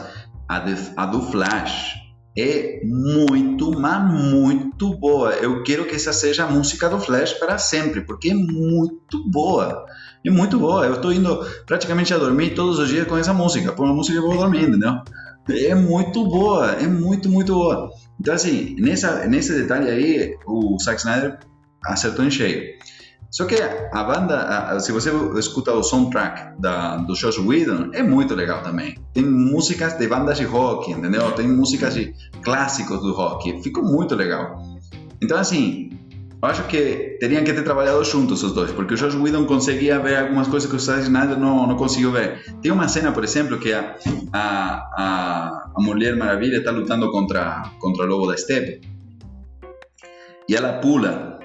a, de, a do Flash é muito, mas muito boa. Eu quero que essa seja a música do Flash para sempre, porque é muito boa. É muito boa. Eu estou indo praticamente a dormir todos os dias com essa música. Por uma música eu vou dormir, entendeu? É muito boa, é muito, muito boa. Então, assim, nessa, nesse detalhe aí, o Zack Snyder acertou em cheio. Só que a banda, se você escuta o soundtrack da, do Josh Whedon, é muito legal também. Tem músicas de bandas de rock, entendeu? Tem músicas de clássicos do rock. Ficou muito legal. Então, assim, acho que teriam que ter trabalhado juntos os dois, porque o Josh Whedon conseguia ver algumas coisas que o Zack Snyder não, não conseguiu ver. Tem uma cena, por exemplo, que a, a, a Mulher Maravilha está lutando contra, contra o Lobo da Steppe. E ela pula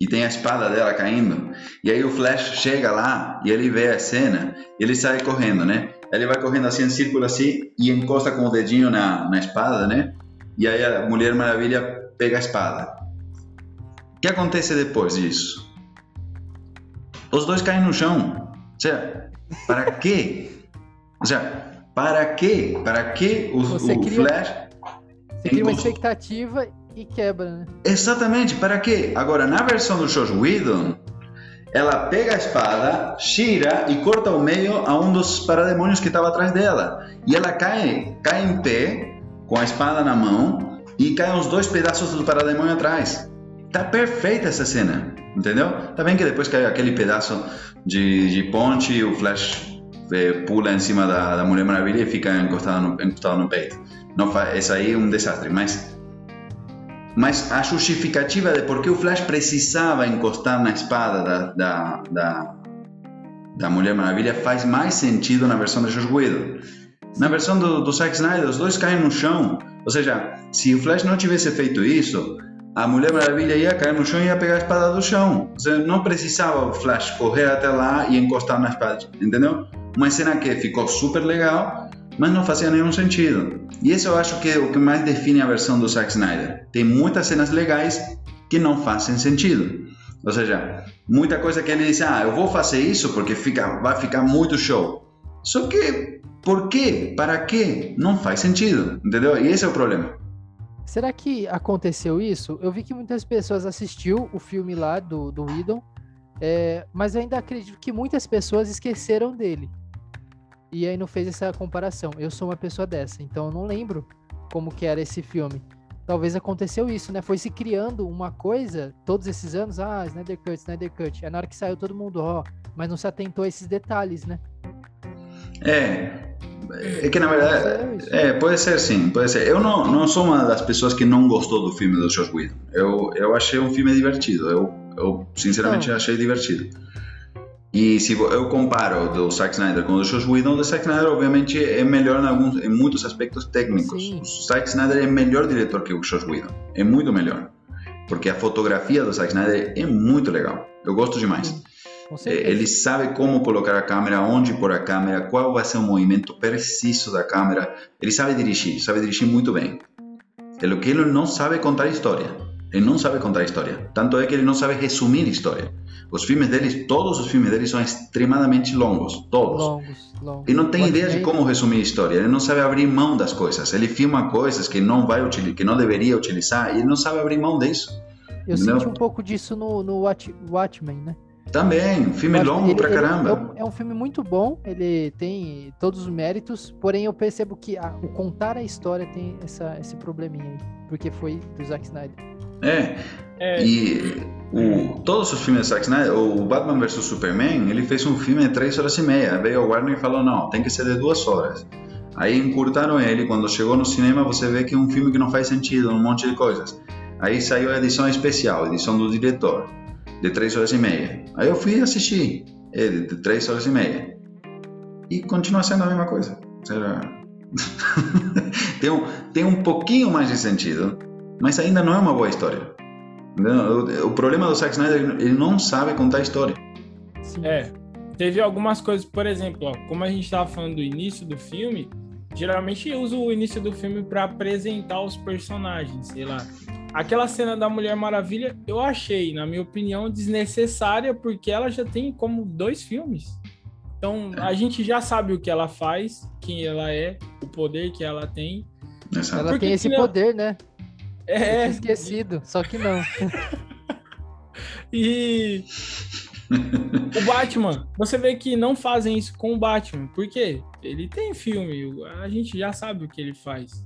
e tem a espada dela caindo. E aí o Flash chega lá e ele vê a cena e ele sai correndo, né? Ele vai correndo assim em círculo assim e encosta com o dedinho na, na espada, né? E aí a Mulher Maravilha pega a espada. O que acontece depois disso? Os dois caem no chão. Ou seja, para quê? Ou seja, para quê? Para que o, o cria, Flash... Você cria uma expectativa e quebra, né? Exatamente, para quê? Agora, na versão do Josh Whedon, ela pega a espada, gira e corta o meio a um dos parademônios que estava atrás dela. E ela cai, cai em pé, com a espada na mão, e caem os dois pedaços do parademônio atrás. Tá perfeita essa cena, entendeu? Tá bem que depois cai aquele pedaço de, de ponte o Flash é, pula em cima da, da Mulher Maravilha e fica encostado no, encostado no peito. Não faz, esse aí é um desastre, mas mas a justificativa de por que o Flash precisava encostar na espada da, da, da, da Mulher Maravilha faz mais sentido na versão de Josh Whedon. Na versão do, do Zack Snyder, os dois caem no chão. Ou seja, se o Flash não tivesse feito isso, a Mulher Maravilha ia cair no chão e ia pegar a espada do chão. Seja, não precisava o Flash correr até lá e encostar na espada, entendeu? Uma cena que ficou super legal, mas não fazia nenhum sentido. E isso eu acho que é o que mais define a versão do Zack Snyder. Tem muitas cenas legais que não fazem sentido. Ou seja, muita coisa que ele diz, ah, eu vou fazer isso porque fica, vai ficar muito show. Só que, por quê? Para quê? Não faz sentido, entendeu? E esse é o problema. Será que aconteceu isso? Eu vi que muitas pessoas assistiu o filme lá do, do Idon, é, mas eu ainda acredito que muitas pessoas esqueceram dele e aí não fez essa comparação. Eu sou uma pessoa dessa, então eu não lembro como que era esse filme. Talvez aconteceu isso, né? Foi se criando uma coisa todos esses anos, ah, Snyder Cut, Snyder Cut. É na hora que saiu todo mundo, ó, mas não se atentou a esses detalhes, né? É, é que na verdade, é, pode ser sim, pode ser. Eu não, não sou uma das pessoas que não gostou do filme do Josh Whedon. Eu, eu achei um filme divertido. Eu, eu sinceramente não. achei divertido. E se eu comparo do Zack Snyder com o Josh Whedon, o Zack Snyder obviamente é melhor em, alguns, em muitos aspectos técnicos. Sim. O Zack Snyder é melhor diretor que o Josh Whedon, é muito melhor. Porque a fotografia do Zack Snyder é muito legal, eu gosto demais. É, ele sabe como colocar a câmera, onde pôr a câmera, qual vai ser o movimento preciso da câmera. Ele sabe dirigir, sabe dirigir muito bem. É o que ele não sabe contar história. Ele não sabe contar história. Tanto é que ele não sabe resumir história. Os filmes deles, todos os filmes deles são extremadamente longos, todos. Longos, longos. E não tem Watchmen- ideia de como resumir história. Ele não sabe abrir mão das coisas. Ele filma coisas que não vai utilizar, que não deveria utilizar, e ele não sabe abrir mão disso. Eu Não. senti um pouco disso no, no Watch, Watchmen, né? Também, filme Watchmen, longo ele- pra ele caramba. É um, é um filme muito bom, ele tem todos os méritos, porém eu percebo que a- o contar a história tem essa, esse probleminha aí, porque foi do Zack Snyder. É, É, E o, todos os filmes de Zack Snyder, o Batman vs Superman, ele fez um filme de três horas e meia. Veio o Warner e falou: não, tem que ser de duas horas. Aí encurtaram ele. Quando chegou no cinema, você vê que é um filme que não faz sentido, um monte de coisas. Aí saiu a edição especial, a edição do diretor, de três horas e meia. Aí eu fui assistir ele, de três horas e meia. E continua sendo a mesma coisa. Será? tem, um, tem um pouquinho mais de sentido, mas ainda não é uma boa história. O, o problema do Zack Snyder, ele não sabe contar história. Sim. É, teve algumas coisas, por exemplo, ó, como a gente estava falando do início do filme, geralmente eu uso o início do filme para apresentar os personagens, sei lá. Aquela cena da Mulher Maravilha, eu achei, na minha opinião, desnecessária, porque ela já tem como dois filmes. Então, a gente já sabe o que ela faz, quem ela é, o poder que ela tem. Ela Por que tem esse poder, né? É, esquecido, só que não. E o Batman, você vê que não fazem isso com o Batman. Por quê? Ele tem filme, a gente já sabe o que ele faz.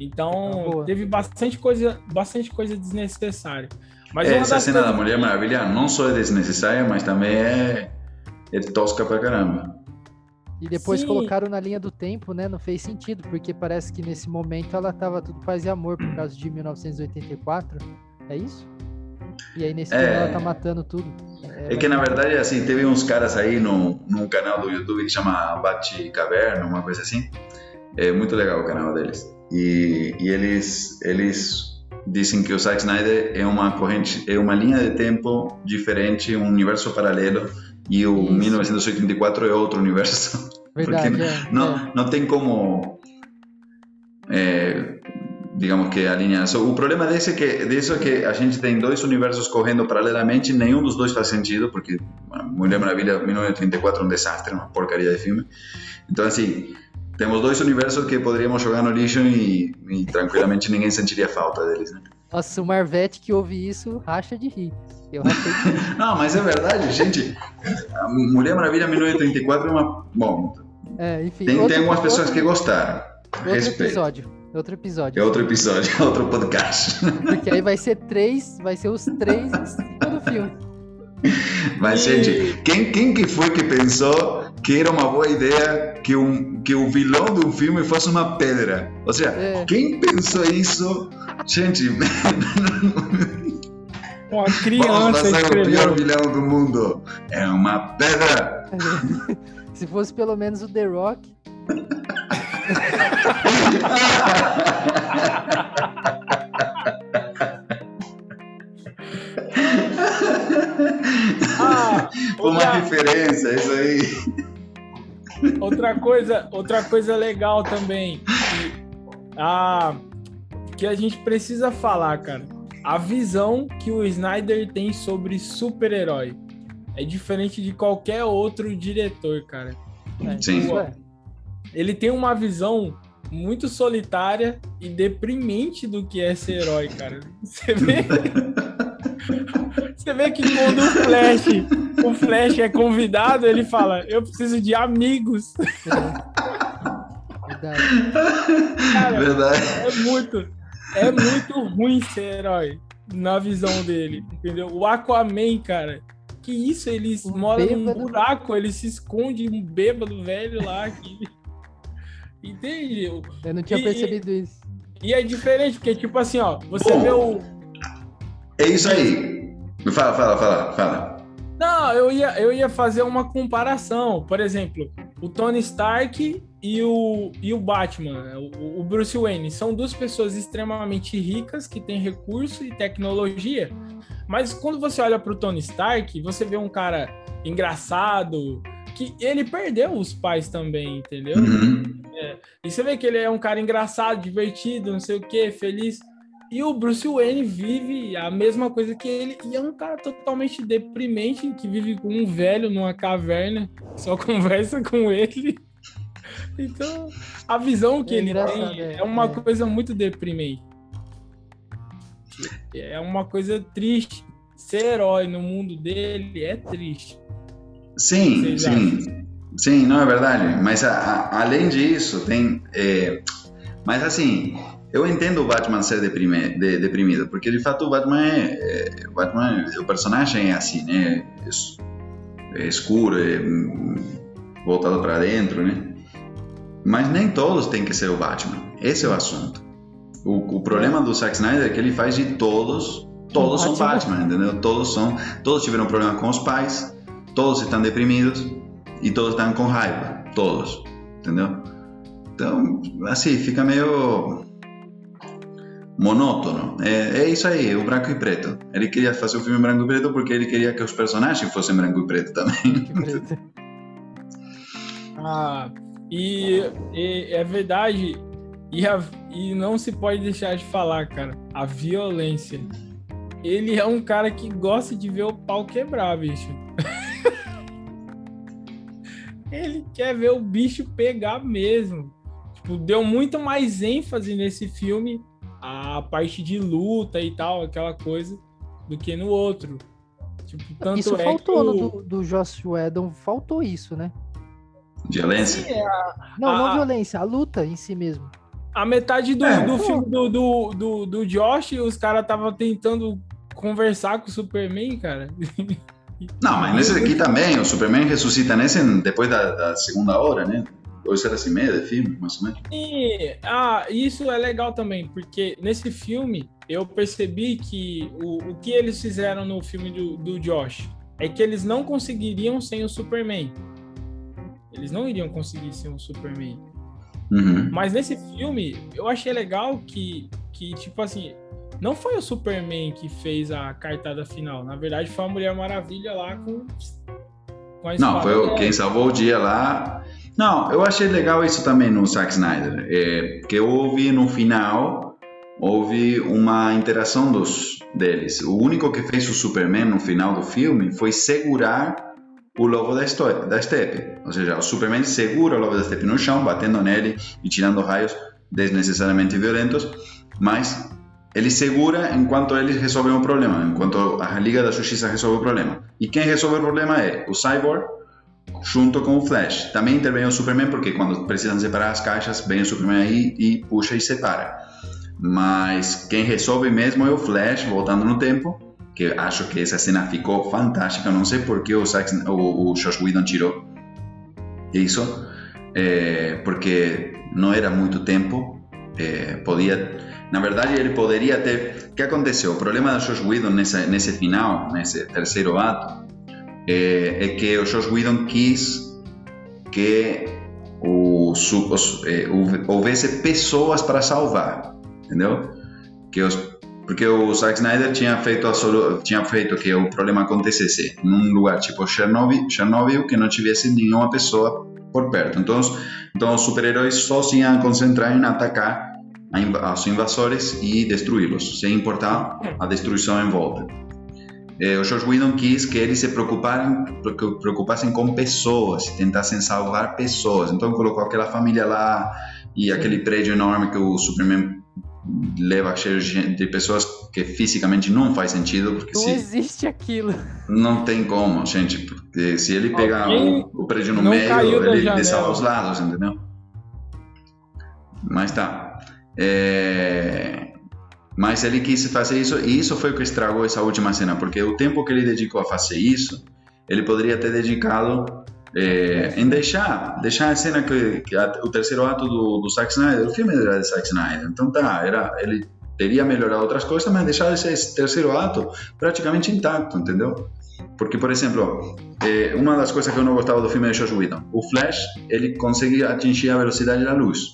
Então, Ah, teve bastante coisa, bastante coisa desnecessária. Mas uma Essa cena da Mulher Maravilha não só é desnecessária, mas também é, é tosca pra caramba. E depois Sim. colocaram na linha do tempo, né? Não fez sentido, porque parece que nesse momento ela tava tudo paz e amor por causa de 1984. É isso? E aí nesse É. filme ela tá matando tudo. É que na verdade, assim, teve uns caras aí no, num canal do YouTube que chama Bate Caverna, uma coisa assim. É muito legal o canal deles. E, e eles, eles dizem que o Zack Snyder é uma corrente, é uma linha de tempo diferente, um universo paralelo, e o Isso. 1984 é outro universo. Verdade, Porque é, não, é. não tem como, é, digamos que alinhar. So, o problema desse é que, disso é que a gente tem dois universos correndo paralelamente, nenhum dos dois faz sentido, porque Mulher Maravilha 1934 é um desastre, uma porcaria de filme. Então, assim, temos dois universos que poderíamos jogar no lixo e, e tranquilamente ninguém sentiria falta deles, né? Nossa, o Marvete que ouve isso racha de rir. Eu rachei de rir. Não, mas é verdade, gente. A Mulher Maravilha 1934 é uma... Bom, É, enfim. tem, outro- tem algumas pessoas outro- que gostaram. Outro Respeito. episódio. Outro episódio. É outro episódio, é outro podcast. Porque aí vai ser três, vai ser os três em cima do filme. Mas, E- gente, quem, quem que foi que pensou que era uma boa ideia que, um, que o vilão de um filme fosse uma pedra? Ou seja, É. quem pensou isso? Gente, Uma vamos criança fazer o pior vilão do mundo. É uma pedra. Se fosse pelo menos o The Rock. Ah, uma outra, referência, isso aí. outra coisa, outra coisa legal também. Que, ah, que a gente precisa falar, cara. A visão que o Snyder tem sobre super-herói é diferente de qualquer outro diretor, cara. É, Sim. é. Ele tem uma visão muito solitária e deprimente do que é ser herói, cara. Você vê? Você vê que quando o Flash, o Flash é convidado, ele fala: "Eu preciso de amigos". Verdade. Cara, Verdade. é muito é muito ruim ser herói na visão dele, entendeu? O Aquaman, cara, que isso, ele Um mora num buraco, ele se esconde um bêbado velho lá que Entende? Eu não tinha E- percebido isso. E é diferente, porque, tipo assim, ó, você vê o. É isso aí. Fala, fala, fala, fala. Não, eu ia, eu ia fazer uma comparação. Por exemplo, o Tony Stark e o, e o Batman, o, o Bruce Wayne, são duas pessoas extremamente ricas que têm recurso e tecnologia. Mas quando você olha pro Tony Stark, você vê um cara engraçado, que ele perdeu os pais também, entendeu? Uhum. E você vê que ele é um cara engraçado, divertido, não sei o que, feliz. e o Bruce Wayne vive a mesma coisa que ele. E é um cara totalmente deprimente que vive com um velho numa caverna, só conversa com ele. Então, a visão que É ele tem é, é uma é. coisa muito deprimente. É uma coisa triste. Ser herói no mundo dele é triste. Sim, sim. Sim, não é verdade. Mas a- a- além disso, tem. é, mas assim, eu entendo o Batman ser deprime- de- deprimido, porque de fato o Batman é, é- o Batman, o personagem é assim, né? É, es- é escuro, é hum, voltado para dentro, né? Mas nem todos têm que ser o Batman. Esse é o assunto. O, o problema do Zack Snyder é que ele faz de todos, todos são Batman. Batman, entendeu? Todos são, todos tiveram problema com os pais, todos estão deprimidos e todos estão com raiva, todos, entendeu? Então, assim, fica meio monótono. É, é isso aí, o branco e preto. Ele queria fazer o filme branco e preto porque ele queria que os personagens fossem branco e preto também. Ah, e, e é verdade. E, a- e não se pode deixar de falar, cara. A violência. Ele é um cara que gosta de ver o pau quebrar, bicho. Ele quer ver o bicho pegar mesmo. Tipo, deu muito mais ênfase nesse filme a parte de luta e tal, aquela coisa, do que no outro. Tipo, tanto isso é faltou que no o... do, do Joss Whedon, faltou isso, né? Violência. Sim, é, Não, não Ah. violência, a luta em si mesmo. A metade do, É. do filme do, do, do, do Josh, os caras estavam tentando conversar com o Superman, cara. Não, mas nesse aqui também, o Superman ressuscita nesse depois da, da segunda hora, né? Dois horas e meia de filme, mais ou menos. E ah, isso é legal também, porque nesse filme eu percebi que o, o que eles fizeram no filme do, do Josh é que eles não conseguiriam sem o Superman. Eles não iriam conseguir sem o Superman. Uhum. Mas nesse filme, eu achei legal que, que, tipo assim, não foi o Superman que fez a cartada final. Na verdade, foi a Mulher Maravilha lá com, com a Não, foi dela. quem salvou o dia lá. Não, eu achei legal isso também no Zack Snyder. É, que houve no final, houve uma interação dos deles. O único que fez o Superman no final do filme foi segurar o lobo da, esto- da steppe. Ou seja, o Superman segura o lobo da steppe no chão, batendo nele e tirando raios desnecessariamente violentos, mas ele segura enquanto eles resolvem o problema, enquanto a Liga da Justiça resolve o problema. E quem resolve o problema é o Cyborg junto com o Flash. Também intervém o Superman porque quando precisam separar as caixas, vem o Superman aí e puxa e separa. Mas quem resolve mesmo é o Flash, voltando no tempo, que acho que essa cena ficou fantástica. Não sei por que o, o, o Josh Whedon tirou isso, é, porque não era muito tempo. é, podia, na verdade, ele poderia ter. O que aconteceu? O problema do Josh Whedon nesse, nesse final, nesse terceiro ato, é, é que o Josh Whedon quis que o, os, é, houve- houvesse pessoas para salvar, entendeu? Que os, porque o Zack Snyder tinha feito, a tinha feito que o problema acontecesse num lugar tipo Chernobyl, Chernobyl que não tivesse nenhuma pessoa por perto. Então, então os super-heróis só se iam concentrar em atacar a invasores e destruí-los, sem importar a destruição em volta. Eh, o George Whedon quis que eles se preocupassem, preocu- preocupassem com pessoas, tentassem salvar pessoas. Então colocou aquela família lá e aquele prédio enorme que o Superman leva cheio de pessoas que fisicamente não faz sentido, porque Não se existe aquilo. não tem como, gente, porque se ele pegar Alguém o, o prédio no meio, ele janela. dessalva os lados, entendeu? Mas tá. É, Mas ele quis fazer isso e isso foi o que estragou essa última cena, porque o tempo que ele dedicou a fazer isso, ele poderia ter dedicado é, em deixar, deixar a cena que, que a- o terceiro ato do, do Zack Snyder, o filme era de Zack Snyder, então tá, era, ele teria melhorado outras coisas, mas deixar esse terceiro ato praticamente intacto, entendeu? Porque, por exemplo, eh, uma das coisas que eu não gostava do filme de Josh Whedon, o Flash, ele consegue atingir a velocidade da luz.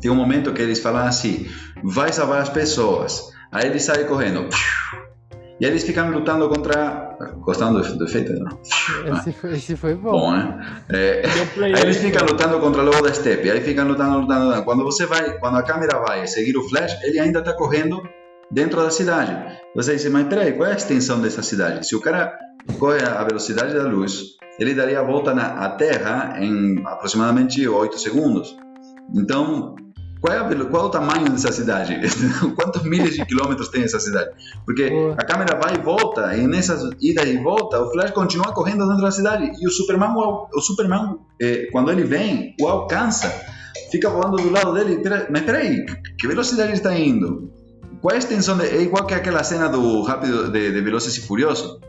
Tem um momento que eles falam assim, vai salvar as pessoas. Aí ele sai correndo. E eles ficam lutando contra. Gostando do, do efeito? Não? Esse foi, esse foi bom. Bom, né? É, Aí eles ficam lutando contra o lobo da steppe, aí ficam lutando, lutando, lutando. Quando você vai, quando a câmera vai seguir o Flash, ele ainda está correndo dentro da cidade. Você diz, mas peraí, qual é a extensão dessa cidade? Se o cara corre a velocidade da luz, ele daria a volta na à Terra em aproximadamente 8 segundos. Então, qual é, a qual é o tamanho dessa cidade? Quantos milhas de quilômetros tem essa cidade? Porque a câmera vai e volta, e nessas idas e volta, o Flash continua correndo dentro da cidade. E o Superman, o, Superman eh, quando ele vem, o alcança, fica voando do lado dele. Pera, mas peraí, que velocidade ele está indo? Qual é a extensão? De, é igual que aquela cena do Rápido de, de Velozes e Furioso,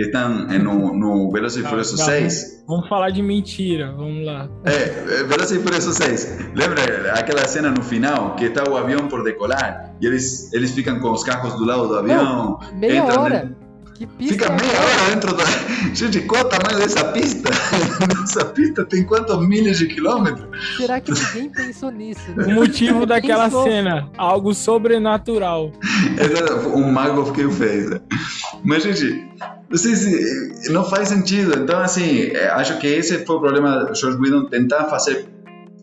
que estão eh, no, no Velozes e Tá, Furioso tá. 6. Vamos falar de mentira, vamos lá. É, Velozes e Furioso 6. Lembra aquela cena no final que está o avião por decolar e eles, eles ficam com os carros do lado do avião? Meia entra hora. dentro- Que pista Fica é meia hora dentro da. Gente, qual é o tamanho dessa pista? Essa pista tem quantos milhas de quilômetros? Será que ninguém pensou nisso? né? O motivo daquela Pensou. cena, algo sobrenatural. Essa- Um mago que o fez. Mas, gente, não sei se. Não faz sentido. Então, assim, é, acho que esse foi o problema do George Whedon tentar fazer.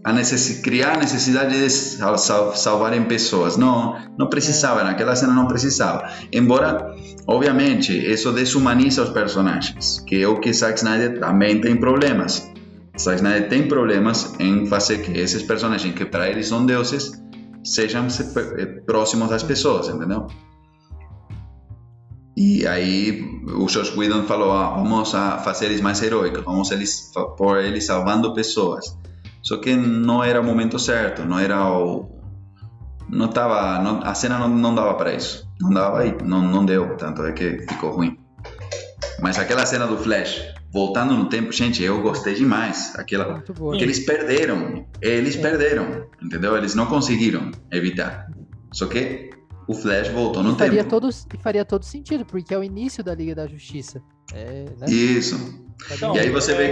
A necessi criar a necessidade de sal sal salvarem pessoas. Não, não precisava, naquela cena não precisava. Embora, obviamente, isso desumaniza os personagens, que é o que Zack Snyder também tem problemas. Zack Snyder tem problemas em fazer que esses personagens, que para eles são deuses, sejam se- eh, próximos das pessoas, entendeu? E aí o Josh Whedon falou, ah, vamos a fazer eles mais heróicos, vamos eles pôr eles salvando pessoas. Só que não era o momento certo, não era o... Não tava, não- a cena não, não dava para isso. Não dava aí, não, não deu, tanto é que ficou ruim. Mas aquela cena do Flash, voltando no tempo, gente, eu gostei demais. Aquela, porque eles perderam. Eles É. perderam. Entendeu? Eles não conseguiram evitar. Só que o Flash voltou no faria tempo. todo, e faria todo sentido, porque é o início da Liga da Justiça. É, né? Isso. Então, E aí você vê é,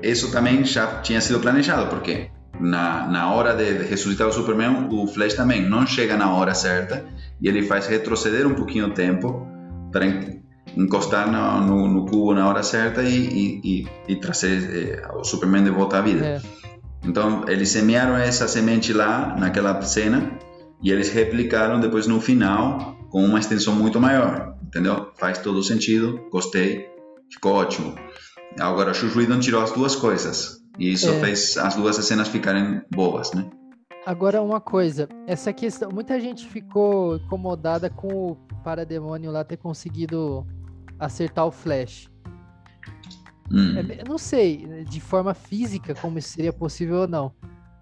que isso também já tinha sido planejado, porque na, na hora de ressuscitar o Superman, o Flash também não chega na hora certa e ele faz retroceder um pouquinho o tempo para en- encostar no, no, no cubo na hora certa e, e, e, e trazer eh, o Superman de volta à vida. É. Então, eles semearam essa semente lá, naquela cena, e eles replicaram depois no final com uma extensão muito maior, entendeu? Faz todo sentido, gostei, ficou ótimo. Agora, o Joss Whedon tirou as duas coisas, e isso É. fez as duas cenas ficarem boas, né? Agora uma coisa, essa questão, muita gente ficou incomodada com o Parademônio lá ter conseguido acertar o Flash. Hum. É, eu não sei de forma física como isso seria possível ou não,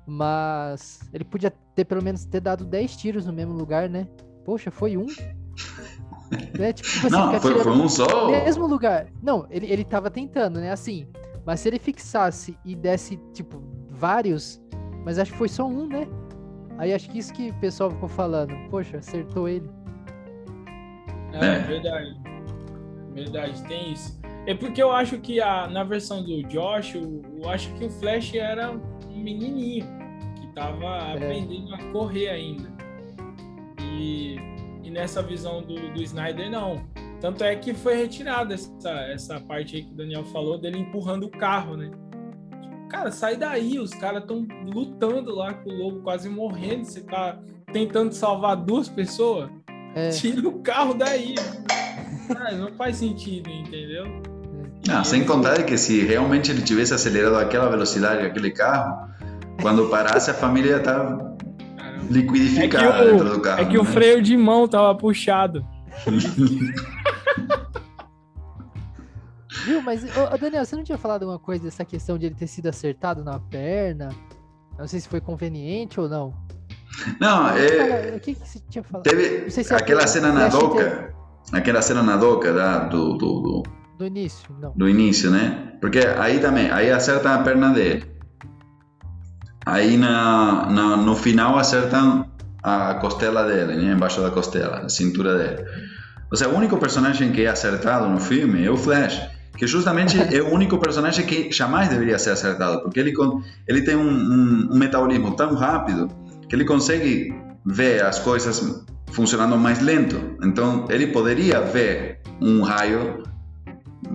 mas ele podia ter pelo menos ter dado 10 tiros no mesmo lugar, né? Poxa, foi um? né? Tipo, assim, Não, foi, foi um só. no mesmo lugar. Não, ele, ele tava tentando, né? Assim. Mas se ele fixasse e desse, tipo, vários, mas acho que foi só um, né? Aí acho que isso que o pessoal ficou falando. Poxa, acertou ele. É, É. verdade. Verdade, tem isso. É porque eu acho que a, na versão do Josh, eu, eu acho que o Flash era um menininho que tava aprendendo a correr ainda. E, e nessa visão do, do Snyder, não. Tanto é que foi retirada essa, essa parte aí que o Daniel falou dele empurrando o carro, né? Cara, sai daí, os caras estão lutando lá com o lobo, quase morrendo. Você tá tentando salvar duas pessoas? É, Tira o carro daí. Cara, não faz sentido, entendeu? Não, sem contar que se realmente ele tivesse acelerado aquela velocidade, aquele carro, quando parasse a família ia estar liquidificada É o- dentro do carro. É que o né? freio de mão tava puxado. viu? Mas, ô, Daniel, você não tinha falado uma coisa dessa questão de ele ter sido acertado na perna? Não sei se foi conveniente ou não. Não, é, o que, que você tinha falado? Teve Não sei se é aquela o cena na doca, aquela cena na doca da, do, do, do, Do início, não. do início, né? Porque aí também, aí acertam a perna dele. Aí na, na, no final acertam a costela dele, né? Embaixo da costela, a cintura dele. Ou seja, o único personagem que é acertado no filme é o Flash, que justamente é o único personagem que jamais deveria ser acertado, porque ele, ele tem um, um, um metabolismo tão rápido que ele consegue ver as coisas funcionando mais lento. Então, ele poderia ver um raio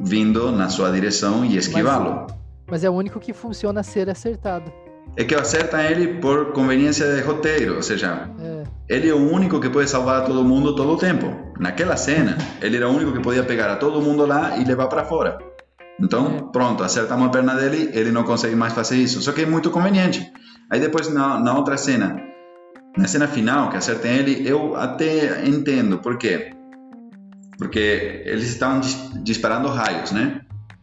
vindo na sua direção e esquivá-lo. Mas é o único que funciona ser acertado. É que acerta ele por conveniência de roteiro, ou seja, É, ele é o único que pode salvar todo mundo todo o tempo. Naquela cena, ele era o único que podia pegar a todo mundo lá e levar para fora. Então, pronto, acertamos a perna dele, ele não consegue mais fazer isso. Só que é muito conveniente. Aí depois, na, na outra cena, na cena final, que acertem ele, eu até entendo. Por quê? Porque eles estavam dis- disparando raios, né?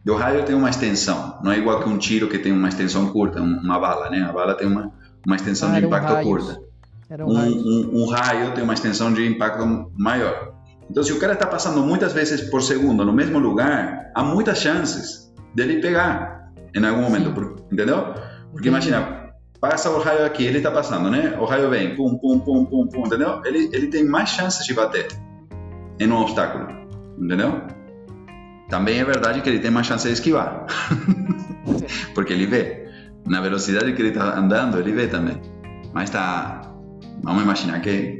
E o raio tem uma extensão. Não é igual que um tiro que tem uma extensão curta, um- uma bala, né? A bala tem uma, uma extensão Ah, de impacto raios. curta um, um raio. um- um raio tem uma extensão de impacto maior. Então, se o cara está passando muitas vezes por segundo no mesmo lugar, há muitas chances dele pegar em algum momento, Sim. entendeu? Porque Entendi. imagina, passa o raio aqui, ele está passando, né? O raio vem, pum, pum, pum, pum, pum, entendeu? Ele, ele tem mais chances de bater em um obstáculo, entendeu? Também é verdade que ele tem mais chance de esquivar, porque ele vê. Na velocidade que ele está andando, ele vê também. Mas tá. Vamos imaginar que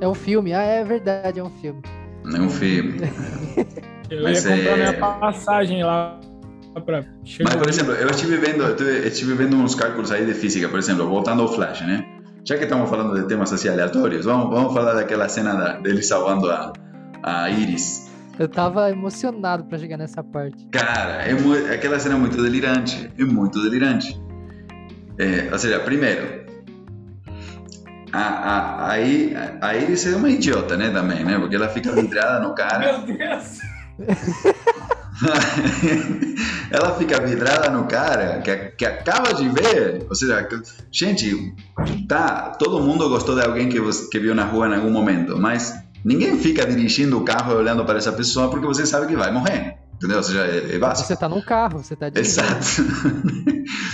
É um filme. Ah, é verdade, é um filme. é um filme. Eu Mas ia comprar é- minha passagem lá pra Mas, por exemplo, eu estive vendo, eu estive vendo uns cálculos aí de física, por exemplo, voltando ao Flash, né? Já que estamos falando de temas assim aleatórios, vamos, vamos falar daquela cena da, dele salvando a, a Iris. Eu tava emocionado pra chegar nessa parte. Cara, é aquela cena é muito delirante, é muito delirante. É, ou seja, primeiro, a, a, a, I- a Iris é uma idiota, né, também, né? Porque ela fica vidrada no cara. Meu Deus! ela fica vidrada no cara que, que acaba de ver. Ou seja, que- gente, tá, todo mundo gostou de alguém que, que viu na rua em algum momento, mas ninguém fica dirigindo o carro e olhando para essa pessoa porque você sabe que vai morrer. Entendeu? Ou seja, é, é básico. Você tá num carro, você tá dirigindo. Exato.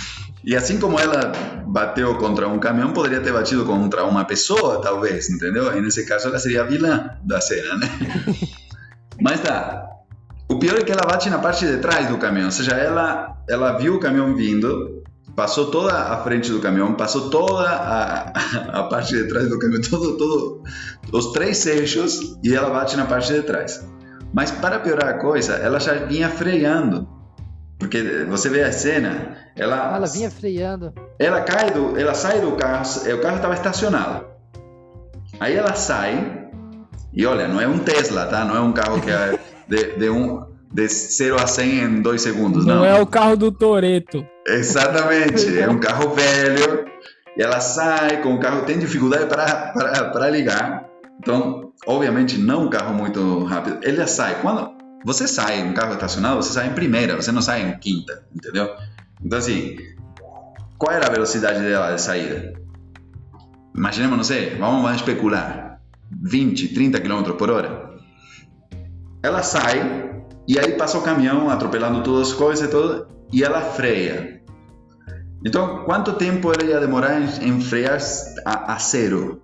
E assim como ela bateu contra um caminhão, poderia ter batido contra uma pessoa, talvez, entendeu? E nesse caso ela seria a vilã da cena, né? Mas tá. O pior é que ela bate na parte de trás do caminhão, ou seja, ela, ela viu o caminhão vindo, passou toda a frente do caminhão, passou toda a, a parte de trás do caminhão, todo, todo, os três eixos, e ela bate na parte de trás. Mas para piorar a coisa, ela já vinha freando. Porque você vê a cena, ela, ela vinha freando. ela cai do, ela sai do carro, eh, o carro estava estacionado. Aí ela sai e olha, não é um Tesla, tá? Não é um carro que é de, de um de 0 a 100 em 2 segundos, não. Não é o carro do Toreto. Exatamente, é um carro velho. E ela sai com o carro, tem dificuldade para, ligar. Então, obviamente, não um carro muito rápido. Ele sai. Quando você sai um carro estacionado, você sai em primeira, você não sai em quinta, entendeu? Então, assim, qual era a velocidade dela de saída? Imaginemos, não sei, vamos, vamos especular. 20, 30 km por hora. Ela sai e aí passa o caminhão atropelando todas as coisas e tudo, e ela freia. Então, quanto tempo ela ia demorar em, em frear a, a zero?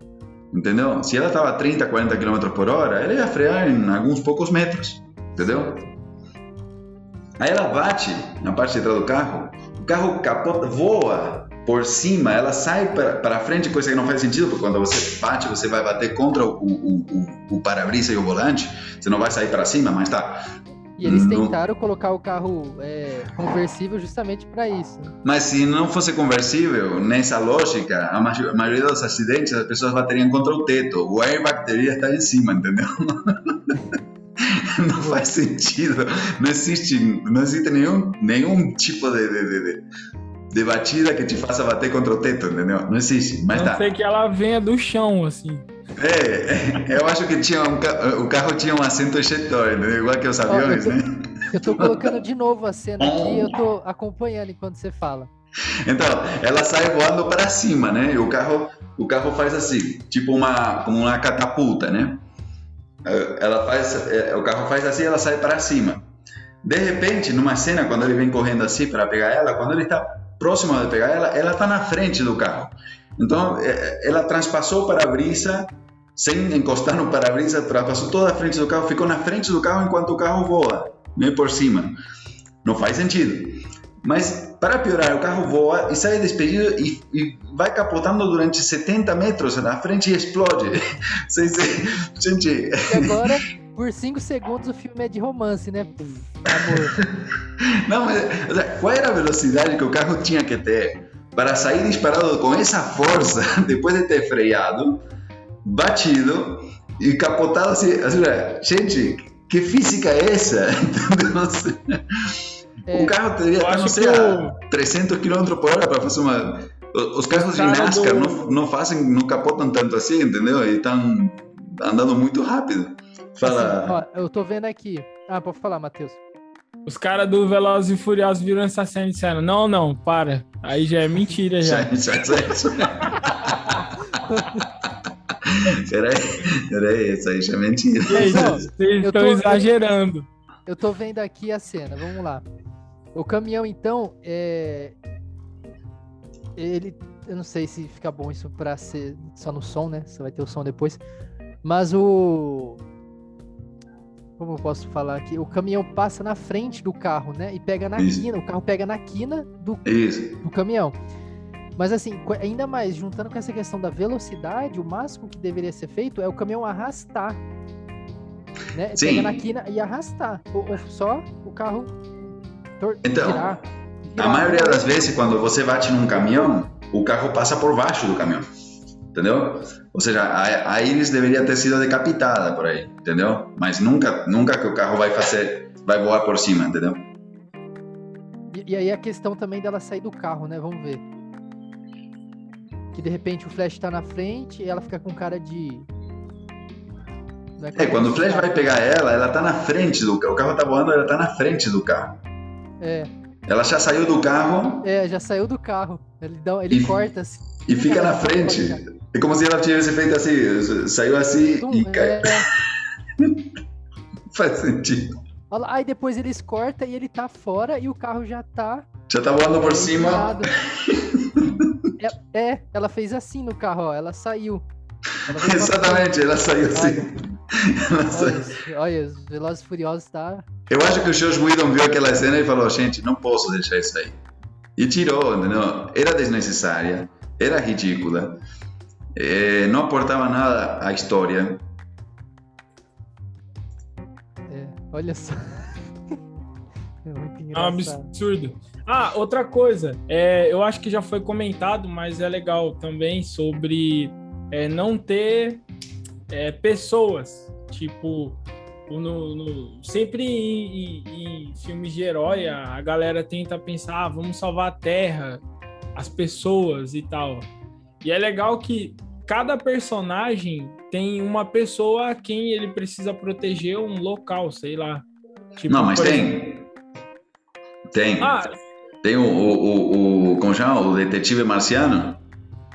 Entendeu? Se ela estava a 30, 40 km por hora, ela ia frear em alguns poucos metros. Entendeu? Aí ela bate na parte de trás do carro, o carro capota, voa por cima, ela sai para frente, coisa que não faz sentido, porque quando você bate, você vai bater contra o, o, o, o para-brisa e o volante, você não vai sair para cima, mas tá. E eles Não- tentaram colocar o carro é, conversível justamente pra isso. Mas se não fosse conversível, nessa lógica, a ma- a maioria dos acidentes as pessoas bateriam contra o teto. O airbag teria estar em cima, entendeu? Não faz sentido. Não existe, não existe nenhum, nenhum tipo de, de, de- de- batida que te faça bater contra o teto, entendeu? Não existe. Mas A não tá. sei que ela venha do chão, assim. É, é, eu acho que tinha um, o carro tinha um assento ejetor, entendeu? igual que os eu aviões, tô- né? Eu tô colocando de novo a cena aqui e eu tô acompanhando enquanto você fala. Então, ela sai voando para cima, né? E o carro, o carro faz assim, tipo uma, como uma catapulta, né? Ela faz, eh, o carro faz assim, ela sai para cima. De repente, numa cena, quando ele vem correndo assim para pegar ela, quando ele está próximo de pegar ela, ela está na frente do carro. Então, eh, ela transpassou o para-brisa, sem encostar no para-brisa, transpassou toda a frente do carro, ficou na frente do carro enquanto o carro voa, meio por cima. Não faz sentido. Mas, para piorar, o carro voa e sai despedido e, e vai capotando durante 70 metros na frente e explode. Vocês- Gente, E agora, por cinco segundos o filme é de romance, né? Amor. Não, mas qual era a velocidade que o carro tinha que ter para sair disparado com essa força depois de ter freado, batido e capotado assim? assim gente, que física é essa? É, o carro teria, não sei, a 300 km por hora para fazer uma. Os carros de NASCAR do... não, não fazem, não capotam tanto assim, entendeu? E estão andando muito rápido. Fala. Assim, ó, eu tô vendo aqui. Ah, pode falar, Matheus. Os caras do Velozes e Furiosos viram essa cena e disseram: Não, não, para. Aí já é mentira já. já. peraí, peraí, isso aí já é mentira. Vocês estão exagerando. Eu tô vendo aqui a cena, vamos lá. O caminhão, então, é. Ele. Eu não sei se fica bom isso pra ser só no som, né? Você vai ter o som depois. Mas o como eu posso falar aqui? O caminhão passa na frente do carro, né? E pega na Isso. quina. O carro pega na quina do, do caminhão. Mas assim, ainda mais, juntando com essa questão da velocidade, o máximo que deveria ser feito é o caminhão arrastar. Né? Sim. Pega na quina e arrastar. Ou, ou só o carro então, virar. A maioria das vezes, quando você bate num caminhão, o carro passa por baixo do caminhão entendeu? Ou seja, a, a íris deveria ter sido decapitada por aí, entendeu? Mas nunca, nunca que o carro vai fazer, vai voar por cima, entendeu? E, e aí a questão também dela sair do carro, né? Vamos ver. Que de repente o Flash tá na frente e ela fica com cara de. É, é quando o Flash vai pegar ela, ela tá na frente do carro. O carro tá voando, ela tá na frente do carro. É. Ela já saiu do carro. É, já saiu do carro. Ele, dá, ele e, corta assim. E fica na frente. É como se ela tivesse feito assim, saiu assim Tum, e cai. É... Faz sentido. Aí depois eles cortam e ele tá fora e o carro já tá. Já tá voando por cima. é, é, ela fez assim no carro, ó. Ela saiu. Ela Exatamente, ela saiu assim. Ela olha, saiu. olha, os Velozes Furiosos tá. Eu acho que o Josh Whedon viu aquela cena e falou: gente, não posso deixar isso aí. E tirou, entendeu? Era desnecessária, era ridícula. É, não aportava nada à história. É, olha só. É muito engraçado. É um absurdo. Ah, outra coisa, é, eu acho que já foi comentado, mas é legal também sobre é, não ter é, pessoas, tipo, no, no, sempre em, em, em, filmes de herói, a, galera tenta pensar, ah, vamos salvar a Terra, as pessoas e tal. E é legal que cada personagem tem uma pessoa a quem ele precisa proteger um local, sei lá. Tipo, não, mas tem. Exemplo... Tem. Ah, tem o, o, o, como chama? O detetive marciano.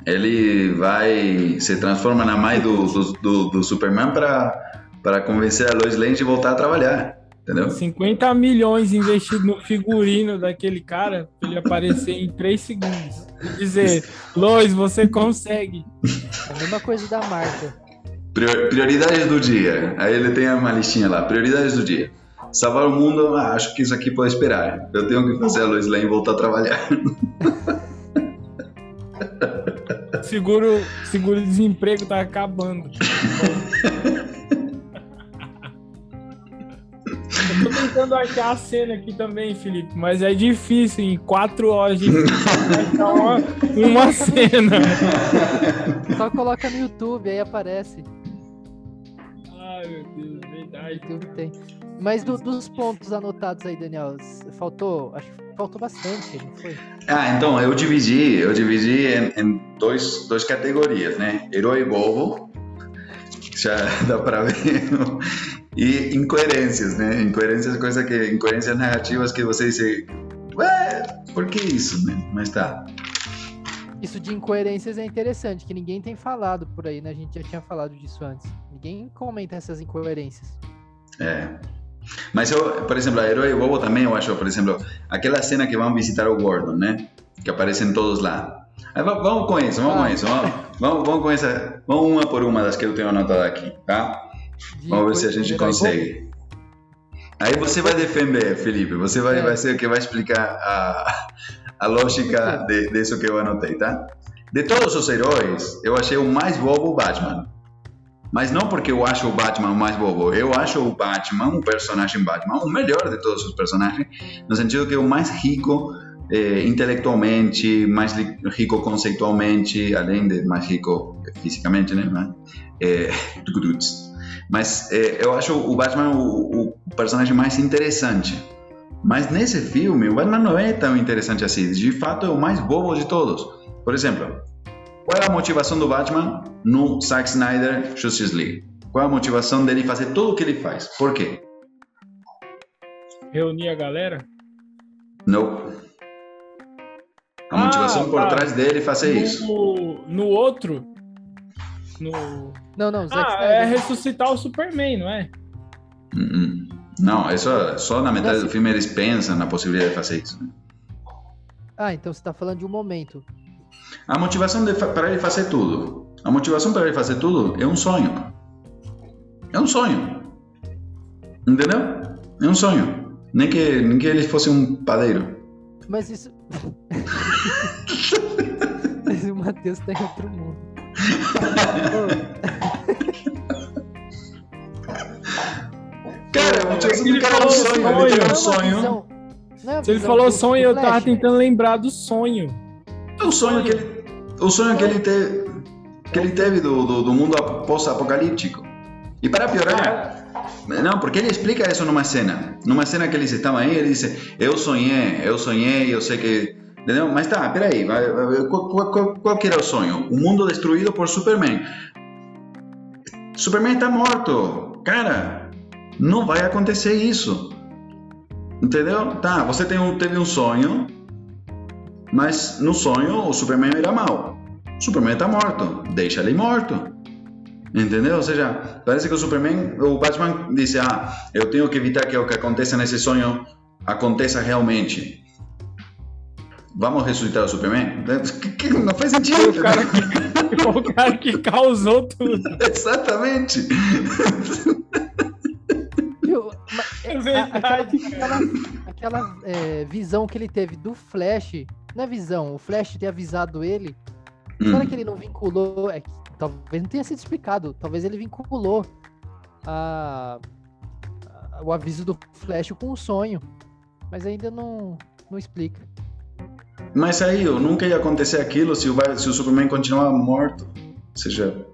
Ele vai. se transforma na mãe do, do, do, do Superman para convencer a Lois Lane de voltar a trabalhar. Entendeu? 50 milhões investidos no figurino daquele cara pra ele aparecer em 3 segundos. E dizer, Lois, você consegue. É a mesma coisa da marca. Prioridades do dia. Aí ele tem uma listinha lá. Prioridades do dia. Salvar o mundo, ah, acho que isso aqui pode esperar. Eu tenho que fazer a Lois Lane voltar a trabalhar. Seguro, seguro desemprego tá acabando. tô tentando achar a cena aqui também, Felipe, mas é difícil em quatro horas de achar uma, uma cena. Só coloca no YouTube, aí aparece. Ai, meu Deus, verdade. YouTube tem. Mas do, dos pontos anotados aí, Daniel, faltou, acho que faltou bastante, não foi? Ah, então, eu dividi, eu dividi em, em dois, duas categorias, né? Herói bobo, já dá para ver e incoerências, né? Incoerências, coisa que incoerências negativas que você diz, ué, por que isso, né? Mas tá. Isso de incoerências é interessante, que ninguém tem falado por aí, né? A gente já tinha falado disso antes. Ninguém comenta essas incoerências. É. Mas eu, por exemplo, a Herói Bobo também eu acho, por exemplo, aquela cena que vão visitar o Gordon, né? Que aparecem todos lá. Aí, vamos com isso, vamos ah. com isso. Vamos, vamos, vamos com essa. Vamos uma por uma das que eu tenho anotado aqui, tá? Vamos ver se a gente consegue. Aí você vai defender, Felipe. Você vai, é. vai ser o que vai explicar a, a lógica de, disso que eu anotei, tá? De todos os heróis, eu achei o mais bobo o Batman. Mas não porque eu acho o Batman o mais bobo. Eu acho o Batman, o personagem Batman, o melhor de todos os personagens, no sentido que é o mais rico eh, intelectualmente, mais rico conceitualmente, além de mais rico fisicamente, né? É, mas é, eu acho o Batman o, o, personagem mais interessante. Mas nesse filme, o Batman não é tão interessante assim. De fato, é o mais bobo de todos. Por exemplo, qual é a motivação do Batman no Zack Snyder Justice League? Qual é a motivação dele fazer tudo o que ele faz? Por quê? Reunir a galera? Não. A motivação ah, por tá. trás dele fazer no, isso. No outro, no... Não, não, Zack ah, é ressuscitar o Superman, não é? Uh-uh. Não, isso é só na metade do filme eles pensam na possibilidade de fazer isso. Né? Ah, então você está falando de um momento. A motivação para ele fazer tudo. A motivação para ele fazer tudo é um sonho. É um sonho. Entendeu? É um sonho. Nem que, nem que ele fosse um padeiro. Mas isso. Mas o Matheus tá em outro mundo. cara, o motivação do cara é um sonho. Ele teve um sonho. Se ele falou sonho, eu tava tentando lembrar do sonho. É o sonho que ele, o sonho que ele, te, que ele teve do, do, do mundo pós-apocalíptico. E para piorar, não, porque ele explica isso numa cena. Numa cena que eles estavam aí, ele disse: Eu sonhei, eu sonhei, eu sei que Entendeu? Mas tá, peraí, qual, qual, qual que era o sonho? O mundo destruído por Superman. Superman está morto. Cara, não vai acontecer isso. Entendeu? Tá, você tem um, teve um sonho, mas no sonho o Superman era mal. Superman está morto. Deixa ele morto. Entendeu? Ou seja, parece que o Superman, o Batman disse: Ah, eu tenho que evitar que o que aconteça nesse sonho aconteça realmente vamos ressuscitar o Superman? Não faz sentido. O cara que, o cara que causou tudo. Exatamente. É, verdade. Aquela, aquela é, visão que ele teve do Flash, não é visão, o Flash ter avisado ele. Hum. Será que ele não vinculou? É, talvez não tenha sido explicado. Talvez ele vinculou a, a, o aviso do Flash com o sonho. Mas ainda não, não explica. Mas aí, nunca ia acontecer aquilo se o, se o Superman continuar morto. Ou seja,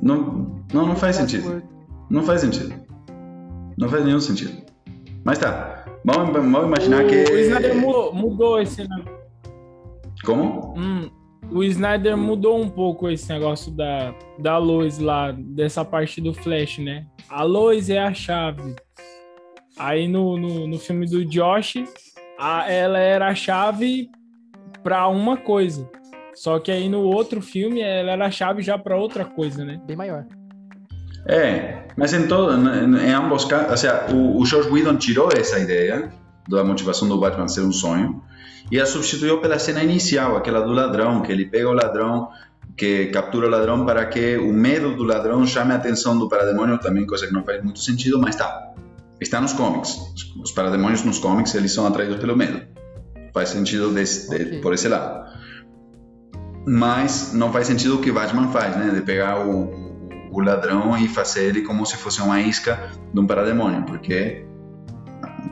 não, não, não faz sentido. Não faz sentido. Não faz nenhum sentido. Mas tá. Vamos, vamos imaginar o, que. O Snyder mudou, mudou esse. Né? Como? Hum, o Snyder mudou um pouco esse negócio da, da Lois lá, dessa parte do Flash, né? A Lois é a chave. Aí no, no, no filme do Josh, a, ela era a chave para uma coisa. Só que aí no outro filme ela era a chave já para outra coisa, né? Bem maior. É, mas em, todo, em, ambos casos, ou seja, o, o George Whedon tirou essa ideia da motivação do Batman ser um sonho e a substituiu pela cena inicial, aquela do ladrão, que ele pega o ladrão, que captura o ladrão para que o medo do ladrão chame a atenção do parademônio, também coisa que não faz muito sentido, mas tá, está nos comics. Os parademônios nos comics eles são atraídos pelo medo. Faz sentido desse, okay. de, por esse lado. Mas não faz sentido o que Batman faz, né? De pegar o, o ladrão e fazer ele como se fosse uma isca de um parademônio, porque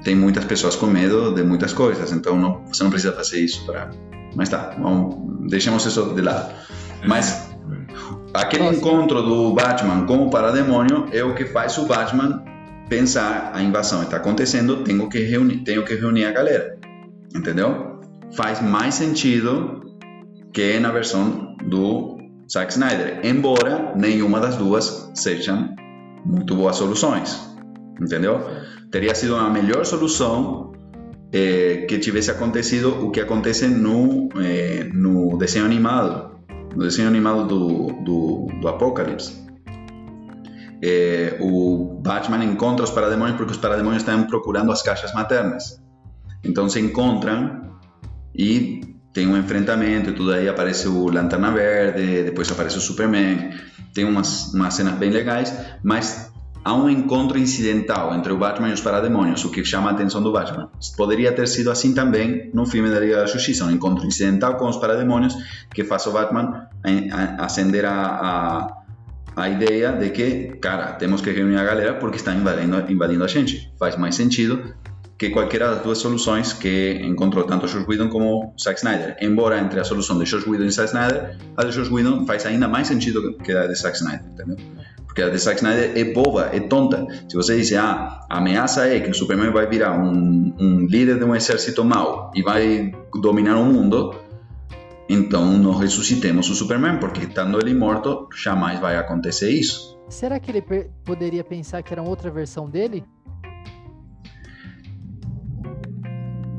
tem muitas pessoas com medo de muitas coisas, então não, você não precisa fazer isso para. Mas tá, vamos, deixemos isso de lado. Mas aquele Nossa. encontro do Batman com o parademônio é o que faz o Batman pensar a invasão está acontecendo, tenho que reunir, tenho que reunir a galera, entendeu? Faz mais sentido que na versão do Zack Snyder, embora nenhuma das duas sejam muito boas soluções, entendeu? Teria sido uma melhor solução eh, que tivesse acontecido o que acontece no, eh, no desenho animado, no desenho animado do, do, do Apocalipse é, o Batman encontra os parademônios porque os parademônios estão procurando as caixas maternas. Então se encontram e tem um enfrentamento e tudo aí aparece o Lanterna Verde, depois aparece o Superman, tem umas, umas cenas bem legais, mas há um encontro incidental entre o Batman e os parademônios, o que chama a atenção do Batman. Poderia ter sido assim também no filme da Liga da Justiça, um encontro incidental com os parademônios que faz o Batman acender a, a a ideia de que, cara, temos que reunir a galera porque está invadindo, invadindo a gente. Faz mais sentido que qualquer das duas soluções que encontrou tanto Josh Whedon como Zack Snyder. Embora entre a solução de Josh Whedon e Zack Snyder, a de Josh Whedon faz ainda mais sentido que a de Zack Snyder, entendeu? Porque a de Zack Snyder é boba, é tonta. Se você diz, ah, a ameaça é que o Superman vai virar um, líder de um exército mau e vai dominar o mundo, então nós ressuscitemos o Superman, porque estando ele morto, jamais vai acontecer isso. Será que ele poderia pensar que era outra versão dele?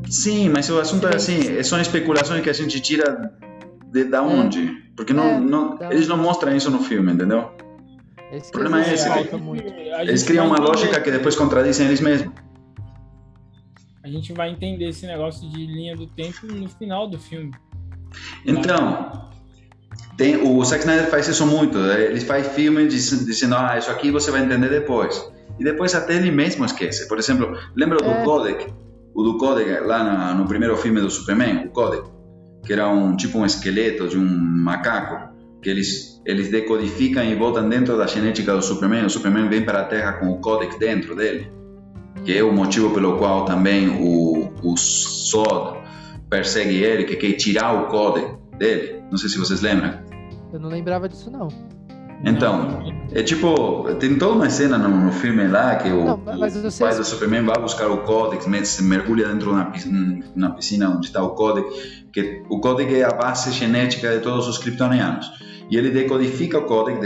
Sim, mas o assunto é assim, são especulações que a gente tira de, da onde? Porque não, é, não eles não mostram isso no filme, entendeu? Esse o problema é esse. Eles criam uma lógica que depois contradizem eles mesmos. A gente vai entender esse negócio de linha do tempo no final do filme. Então, tem, o Zack Snyder faz isso muito. Ele faz filme dizendo, ah, isso aqui você vai entender depois. E depois até ele mesmo esquece. Por exemplo, lembra é. do Codec? O do Codec lá na, no primeiro filme do Superman, o Codec, que era um tipo um esqueleto de um macaco que eles eles decodificam e botam dentro da genética do Superman. O Superman vem para a Terra com o Codec dentro dele, que é o motivo pelo qual também o, o Sod persegue ele, que quer tirar o código dele. Não sei se vocês lembram. Eu não lembrava disso, não. Então, é tipo, tem toda uma cena no, no filme lá que o, não, o pai do Superman vai buscar o código, se mergulha dentro na piscina, na piscina onde está o código, que o código é a base genética de todos os kryptonianos. E ele decodifica o código,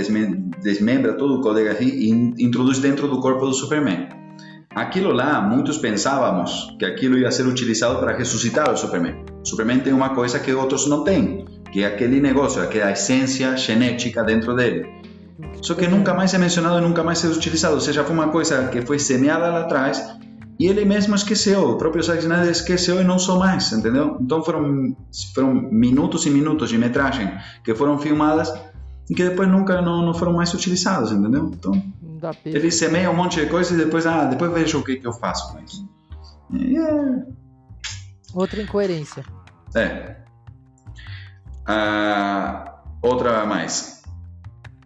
desmembra todo o código e introduz dentro do corpo do Superman. Aquilo lá, muitos pensávamos que aquilo ia ser utilizado para ressuscitar o Superman. O Superman tem uma coisa que outros não têm, que é aquele negócio, aquela essência genética dentro dele. Só que nunca mais é mencionado e nunca mais é utilizado. Ou seja, foi uma coisa que foi semeada lá atrás e ele mesmo esqueceu. O próprio Zack Snyder esqueceu e não sou mais, entendeu? Então foram, foram minutos e minutos de metragem que foram filmadas e que depois nunca não, não foram mais utilizados, entendeu? Então. Ele semeia um monte de coisa e depois, ah, depois vejo o que, que eu faço com isso. É... Outra incoerência. É. Ah, outra mais.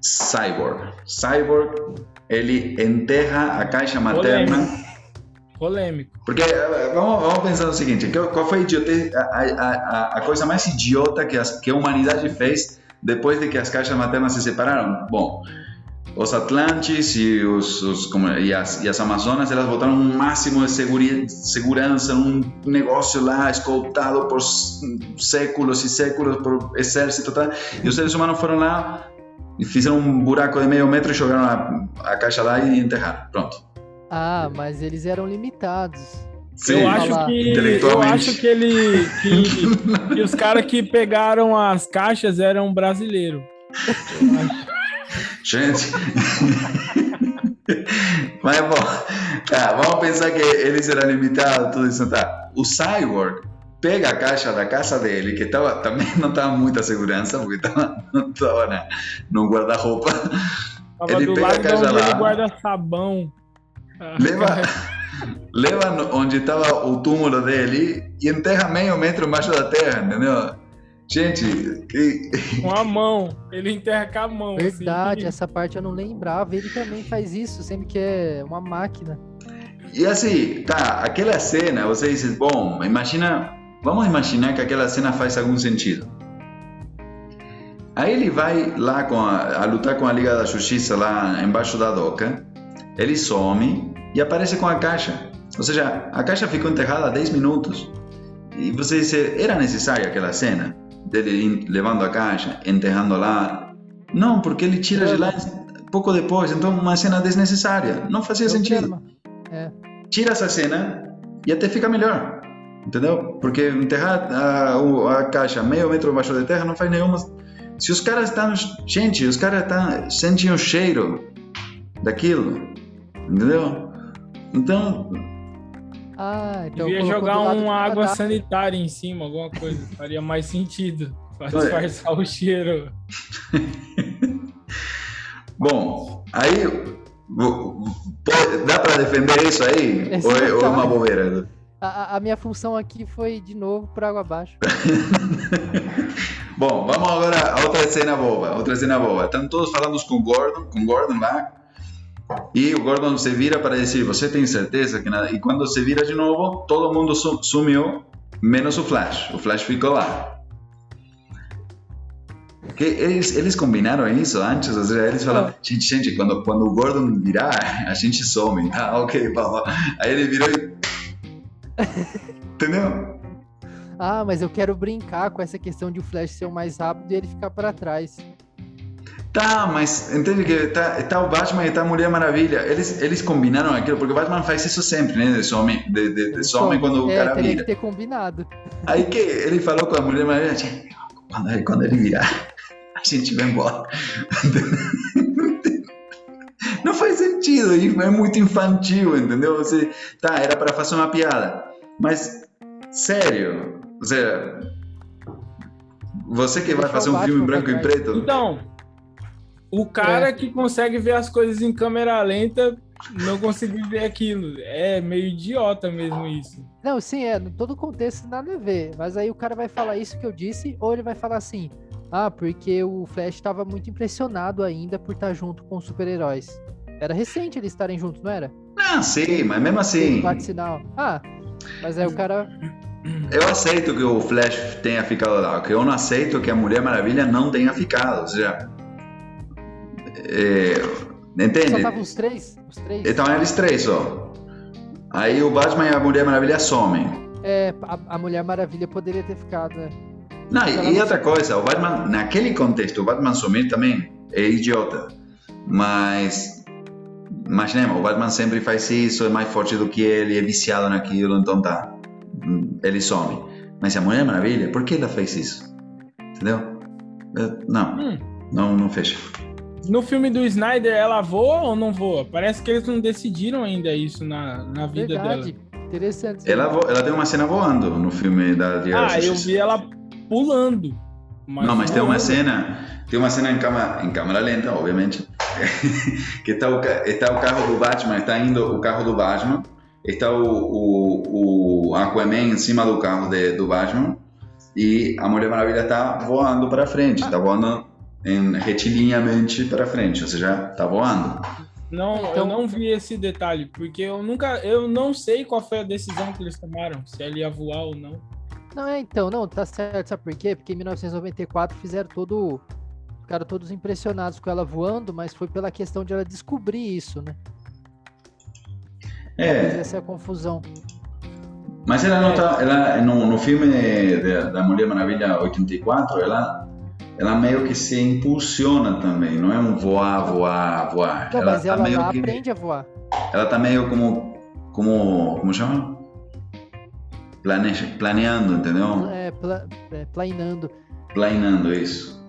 Cyborg. Cyborg, ele enterra a caixa materna. Polêmico. Polêmico. Porque eh, vamos, vamos pensar no seguinte: qual foi a, a, a, a coisa mais idiota que, as, que a humanidade fez depois de que as caixas maternas se separaram? Bom, os Atlantes e, os, os como, e, as, e as Amazonas, elas botaram um máximo de seguri, segurança, um negócio lá escoltado por séculos e séculos por exército, tá? e os seres humanos foram lá e fizeram um buraco de meio metro e jogaram a, a caixa lá e enterraram. Pronto. Ah, mas eles eram limitados. Sim, eu acho que eu acho que ele que, que os caras que pegaram as caixas eram brasileiros. Gente. Mas bom, tá, vamos pensar que ele será limitado, tudo isso, tá. O Cyborg pega a caixa da casa dele, que tava, também não estava muita segurança, porque tava, não estava no guarda-roupa. Ele pega a caixa lá. guarda-sabão. Leva, leva onde estava o túmulo dele e enterra meio metro embaixo da terra, entendeu? Gente, que... com a mão, ele enterra com a mão. Assim. Verdade, assim. essa parte eu não lembrava. Ele também faz isso, sempre que é uma máquina. E assim, tá, aquela cena, você diz, bom, imagina, vamos imaginar que aquela cena faz algum sentido. Aí ele vai lá com a, a lutar com a Liga da Justiça lá embaixo da doca, ele some e aparece com a caixa. Ou seja, a caixa ficou enterrada há 10 minutos. E você diz, era necessária aquela cena? dele levando a caixa, enterrando lá. Não, porque ele tira de lá pouco depois, então uma cena desnecessária. Não fazia sentido. É. Tira essa cena e até fica melhor. Entendeu? Porque enterrar a, a caixa meio metro abaixo da terra não faz nenhuma. Se os caras estão. Gente, os caras estão, sentem o cheiro daquilo. Entendeu? Então, ah, então Devia jogar uma água sanitária em cima, alguma coisa. Faria mais sentido. Para disfarçar o cheiro. Bom, aí dá para defender isso aí? ou, é, ou é uma bobeira? A, a minha função aqui foi de novo por água abaixo. Bom, vamos agora a outra cena boba. Outra cena boba. Estão todos falando com o Gordon, com o Gordon lá. E o Gordon se vira para dizer: Você tem certeza que nada? E quando se vira de novo, todo mundo su- sumiu, menos o Flash. O Flash ficou lá. Que eles, eles combinaram isso antes? Ou seja, eles falaram: Gente, gente quando, quando o Gordon virar, a gente some. Ah, ok, vamos. Aí ele virou e. Entendeu? Ah, mas eu quero brincar com essa questão de o Flash ser o mais rápido e ele ficar para trás. Tá, mas entende que tá, tá o Batman e tá a Mulher Maravilha. Eles, eles combinaram aquilo, porque o Batman faz isso sempre, né? De some, de, de, de some quando o é, cara vira. que ter combinado. Aí que ele falou com a Mulher Maravilha, "Gente, quando, ele- quando ele virar, a gente vai embora. Não faz sentido, é muito infantil, entendeu? Você, tá, era para fazer uma piada, mas sério, ou seja, você que vai fazer um filme Batman branco e preto, Então, o cara É. que consegue ver as coisas em câmera lenta não conseguiu ver aquilo. É meio idiota mesmo isso. Não, sim, é, no todo contexto nada a ver. Mas aí o cara vai falar isso que eu disse, ou ele vai falar assim: ah, porque o Flash estava muito impressionado ainda por estar junto com os super-heróis. Era recente eles estarem juntos, não era? Ah, sim, mas mesmo assim, Bate sinal. Ah, mas aí o cara. eu aceito que o Flash tenha ficado lá. Que eu não aceito é que a Mulher Maravilha não tenha ficado. Ou seja, é, Só entende? estavam os três? Os três? Então eles três só. Aí o Batman e a Mulher Maravilha somem. É, a, a Mulher Maravilha poderia ter ficado, né? Não, e, e outra coisa, o Batman, naquele contexto, o Batman sumir também é idiota. Mas, imaginemos, o Batman sempre faz isso, é mais forte do que ele, é viciado naquilo, então tá. Ele some. Mas a Mulher Maravilha, por que ela fez isso? Entendeu? Não, Hum, não, não fecha. no filme do Snyder, ela voa ou não voa? Parece que eles não decidiram ainda isso na, na vida Verdade. dela. Interessante. Ela, vo- ela tem uma cena voando no filme da Liga da Ah, eu Justiça. vi ela pulando. Não, mas tem uma voando- cena, tem uma cena em câmera, em câmera lenta, obviamente, que está o, está o carro do Batman, está indo o carro do Batman, está o, o, o Aquaman em cima do carro de- do Batman e a Mulher Maravilha está voando para frente, está voando em, retilínеamente para frente, ou seja, está voando. Não, eu Então- não vi esse detalhe, porque eu nunca, eu não sei qual foi a decisão que eles tomaram, se ela ia voar ou não. Não, é então, não, tá certo, sabe por quê? Porque em 1994 fizeram todo. Ficaram todos impressionados com ela voando, mas foi pela questão de ela descobrir isso, né? Talvez É, essa é a confusão. mas ela não tá, ela no, no filme de- da Mulher Maravilha 84, ela ela meio que se impulsiona também, não é um voar, voar, voar. Não, mas tá ela meio que- aprende a voar. Ela tá meio como. como. como chama? Plane, planeando, entendeu? É, pla, é, planeando. Planeando isso.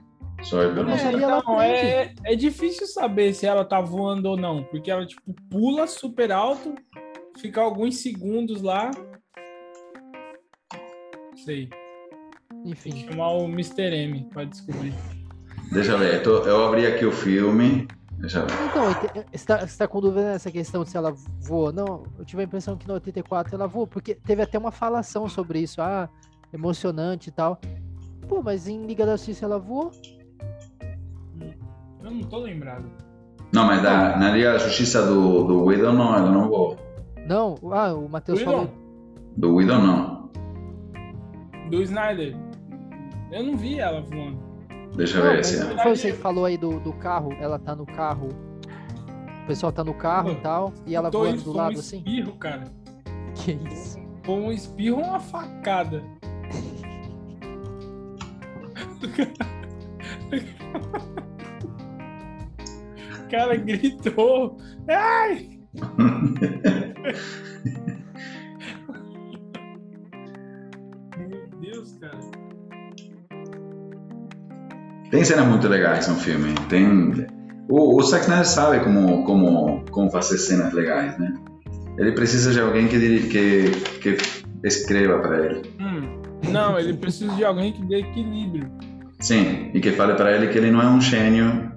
Pelo Mas É, ela então, é, é difícil saber se ela tá voando ou não, porque ela, tipo, pula super alto, fica alguns segundos lá. Sei. Tem Enfim. que chamar o Mr. M pra descobrir. Deixa eu ver, eu, tô- eu abri aqui o filme. Deixa eu ver. Então, você tá, você tá com dúvida nessa questão de se ela voa? Não, eu tive a impressão que no 84 ela voou, porque teve até uma falação sobre isso, ah, emocionante e tal. Pô, mas em Liga da Justiça ela voou? Eu não tô lembrado. Não, mas da, na Liga da Justiça do, do Widow não, ela não voa. Não, ah, o Matheus falou. Do Widow não. Do Snyder. Eu não vi ela voando. Deixa eu ver mas se. não foi você que falou aí do, do carro? Ela tá no carro. O pessoal tá no carro e tal, e ela voando do foi um lado assim? espirro, cara. Que isso? Foi um espirro ou uma facada? Cara gritou. Ai! Meu Deus, cara. Tem cenas muito legais no filme. Tem. O, o Zack Snyder sabe como, como, como fazer cenas legais, né? Ele precisa de alguém que, que, que escreva para ele. Hum, não, ele precisa de alguém que dê equilíbrio. Sim, e que fale para ele que ele não é um gênio.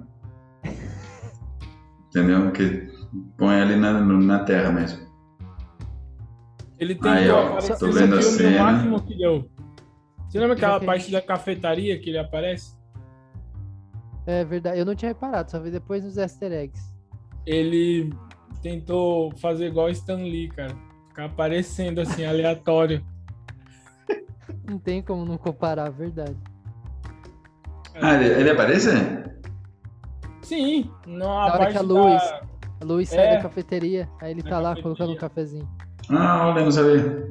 Entendeu? Que põe ele na, na terra mesmo. Ele tentou Aí, ó, tô no vendo a cena. o máximo que deu. Você lembra aquela parte da cafetaria que ele aparece? É verdade. Eu não tinha reparado, só vi depois nos easter eggs. Ele tentou fazer igual Stan Lee, cara. Ficar aparecendo assim, aleatório. Não tem como não comparar, verdade. Ah, ele, ele aparece? Sim, não, Na a hora parte que a luz- da... A Luiz sai É. da cafeteria, aí ele Na tá lá cafeteria. colocando um cafezinho. Ah, olha, não sabia.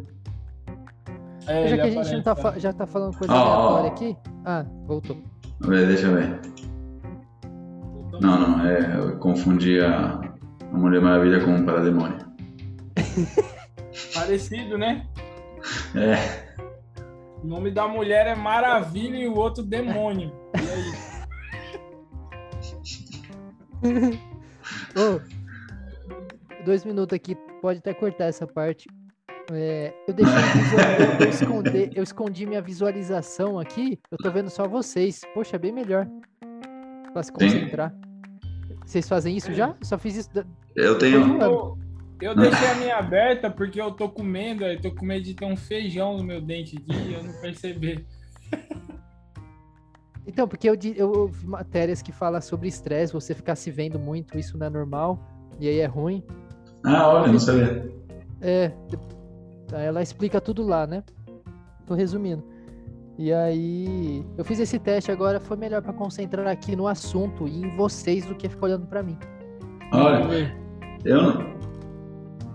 É, já que a gente não tá, fa- já tá falando coisa ó, aleatória ó. aqui. Ah, voltou. Deixa eu ver, deixa eu ver. Não, não, é, eu confundi a, a Mulher Maravilha com o Parademônio. Parecido, né? É, O nome da mulher é Maravilha e o outro Demônio. Ô, dois minutos aqui, pode até cortar essa parte. É, eu deixei visual- eu, escondi, eu escondi minha visualização aqui. Eu tô vendo só vocês. Poxa, é bem melhor. Pra se concentrar. Vocês fazem isso já? Eu só fiz isso. da- eu tenho. Eu, eu deixei a minha aberta porque eu tô comendo, eu tô com medo de ter um feijão no meu dente aqui e eu não perceber. Então, porque eu, eu ouvi matérias que falam sobre estresse, você ficar se vendo muito, isso não é normal. E aí é ruim. Ah, olha, não sabia. É, ela explica tudo lá, né? Tô resumindo. E aí, eu fiz esse teste agora, foi melhor pra concentrar aqui no assunto e em vocês do que ficar olhando pra mim. Olha, eu não.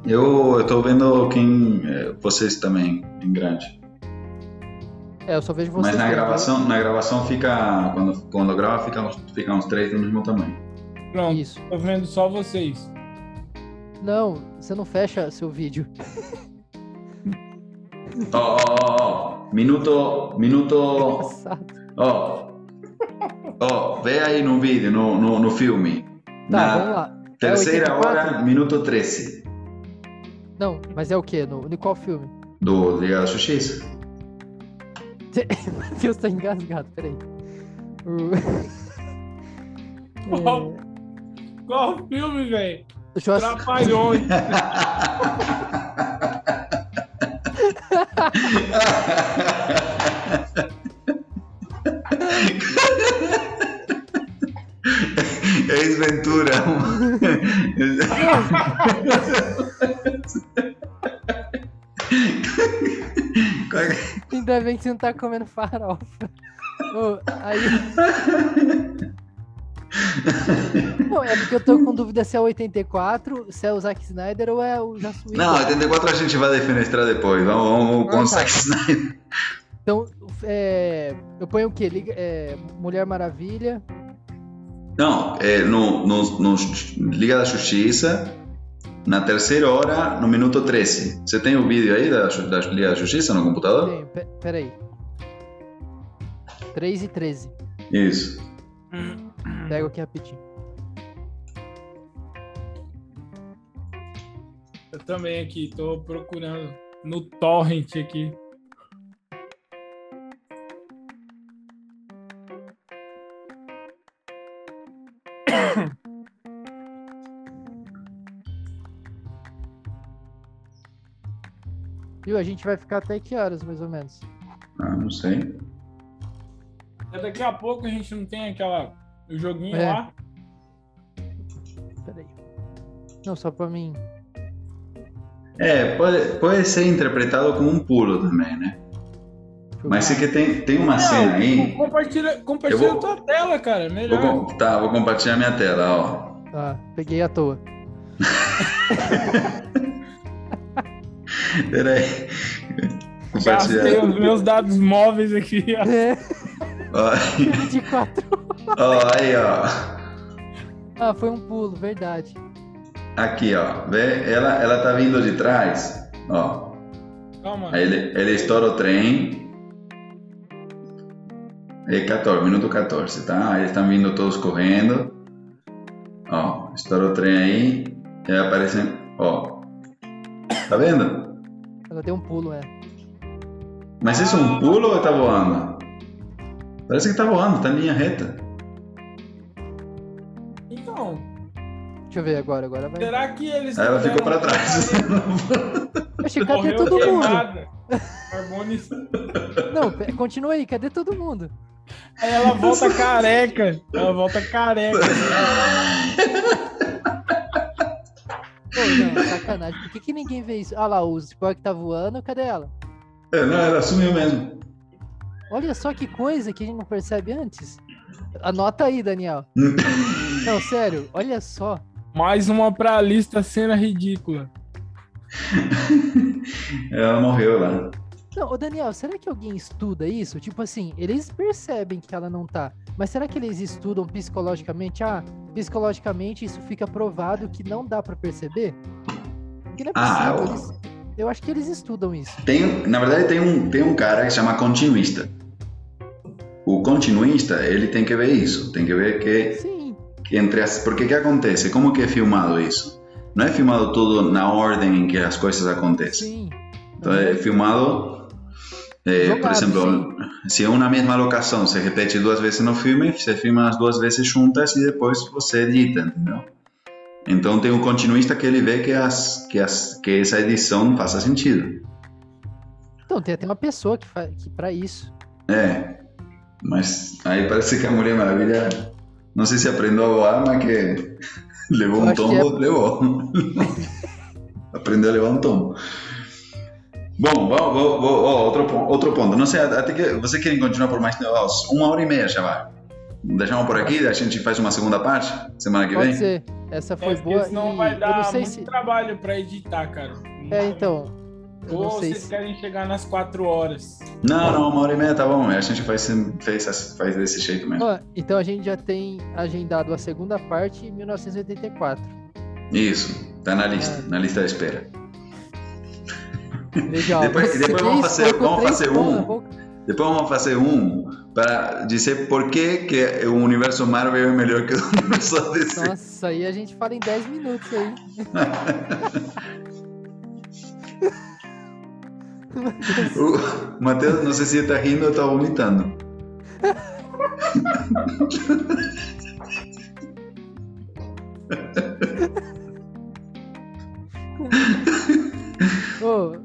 Eu, eu tô vendo quem. é, vocês também, em grande. É, eu só vejo vocês. Mas na gravação, na gravação fica. Quando, quando grava, fica, uns- fica uns três do mesmo tamanho. Pronto, Isso. tô vendo só vocês. Não, você não fecha seu vídeo. Ó, ó, ó, ó. Minuto. Minuto. Ó. Ó, vê aí no vídeo, no, no, no filme. Tá, Na vamos lá. terceira 84? hora, minuto 13. Não, mas é o quê? No, em qual filme? Do Liga da Justiça. Meu Deus, tá engasgado, peraí. O-? É, Qual filme, velho? eu ass- Trapalhões. Ex Ventura. Qual é que- Ainda bem que você não tá comendo farofa. Ô, aí. Não, é porque eu tô com dúvida se é o 84, se é o Zack Snyder ou é o Joss Whedon. Não, 84 a gente vai defenestrar depois. Vamos, vamos com Ah, o tá. Zack Snyder. Então, é, eu ponho o quê? Liga- é, Mulher Maravilha. Não, é, no, no, no Liga da Justiça, na terceira hora, no minuto 13. Você tem o vídeo aí da, da Liga da Justiça no computador? Tenho, pe- peraí. 3 e 13. Isso. Pego aqui rapidinho. Eu também aqui, tô procurando no torrent aqui. Viu? A gente vai ficar até que horas, mais ou menos? Ah, não sei. Até Daqui a pouco a gente não tem aquela o joguinho É. lá. Peraí. Não, só pra mim. É, pode, pode ser interpretado como um pulo também, né? Mas se que tem, tem uma cena aí. Compartilha, compartilha vou- tua tela, cara. Vou, Melhor. com- tá, vou compartilhar minha tela, ó. Ah, peguei à toa. Pera aí. Gastei Compartilhar. os meus dados móveis aqui. ó. É, Ó, 24. ó, aí, ó. Ah, foi um pulo, verdade. Aqui, ó. Vê? Ela, ela tá vindo de trás. Ó. Calma. Aí ele, ele estoura o trem. É 14, minuto 14, tá? Aí eles estão vindo todos correndo. Ó, estoura o trem aí. E aí aparecem. Ó. Tá vendo? Ela deu um pulo, é. Mas isso é um pulo ou tá voando? Parece que tá voando, tá em linha reta. Então, Deixa eu ver agora, agora vai. será que eles. Aí ela ficou pra trás. Oxe, cadê todo mundo? queimada. Não, continua aí, cadê todo mundo? Aí ela volta careca. Ela volta careca. Pô, não, sacanagem. Por que, que ninguém vê isso? Ah lá, o Spock tá voando, cadê ela? É, não, ela sumiu mesmo. Olha só que coisa que a gente não percebe antes. Anota aí, Daniel. Não, sério, olha só. Mais uma pra lista cena ridícula. Ela morreu lá. Não, ô Daniel, será que alguém estuda isso? Tipo assim, eles percebem que ela não tá. Mas será que eles estudam psicologicamente? Ah, psicologicamente isso fica provado que não dá pra perceber? Porque não é Ah, possível. eles- eu acho que eles estudam isso. Tem, na verdade, tem um, tem um cara que se chama continuista. O continuista, ele tem que ver isso. Tem que ver que, Sim, que entre as... Porque que acontece? Como que é filmado isso? Não é filmado tudo na ordem em que as coisas acontecem. sim. Então é filmado, por Jogado, exemplo, se é uma mesma locação se repete duas vezes no filme, você filma as duas vezes juntas e depois você edita, entendeu? Então tem um continuista que ele vê que, as, que, as, que essa edição faça sentido. Então, tem até uma pessoa que faz que para isso. É, mas aí parece que a Mulher Maravilha, não sei se aprendeu a voar, mas que levou Eu um tombo, levou. Aprendeu a levar um tombo. Bom, vou, vou, vou- ó, outro, outro ponto. Não sei, até que vocês querem continuar por mais uma hora e meia já vai. Deixamos por aqui, a gente faz uma segunda parte semana que Pode vem. ser. Essa foi É, boa. senão e vai dar muito se. trabalho pra editar, cara. É, então. Ou não sei vocês se. querem chegar nas quatro horas. Não, não, uma hora e meia tá bom. A gente faz, faz, faz desse jeito mesmo. Ó, então a gente já tem agendado a segunda parte em 1984. Isso, tá na lista, É. na lista de espera. Legal. Depois- depois vamos fazer- vamos fazer um. boca. Depois vamos fazer um para dizer por que, que o universo Marvel é melhor que o universo DC. Nossa, aí a gente fala em 10 minutos aí. O Matheus, não sei se ele tá rindo ou tá vomitando. Ô,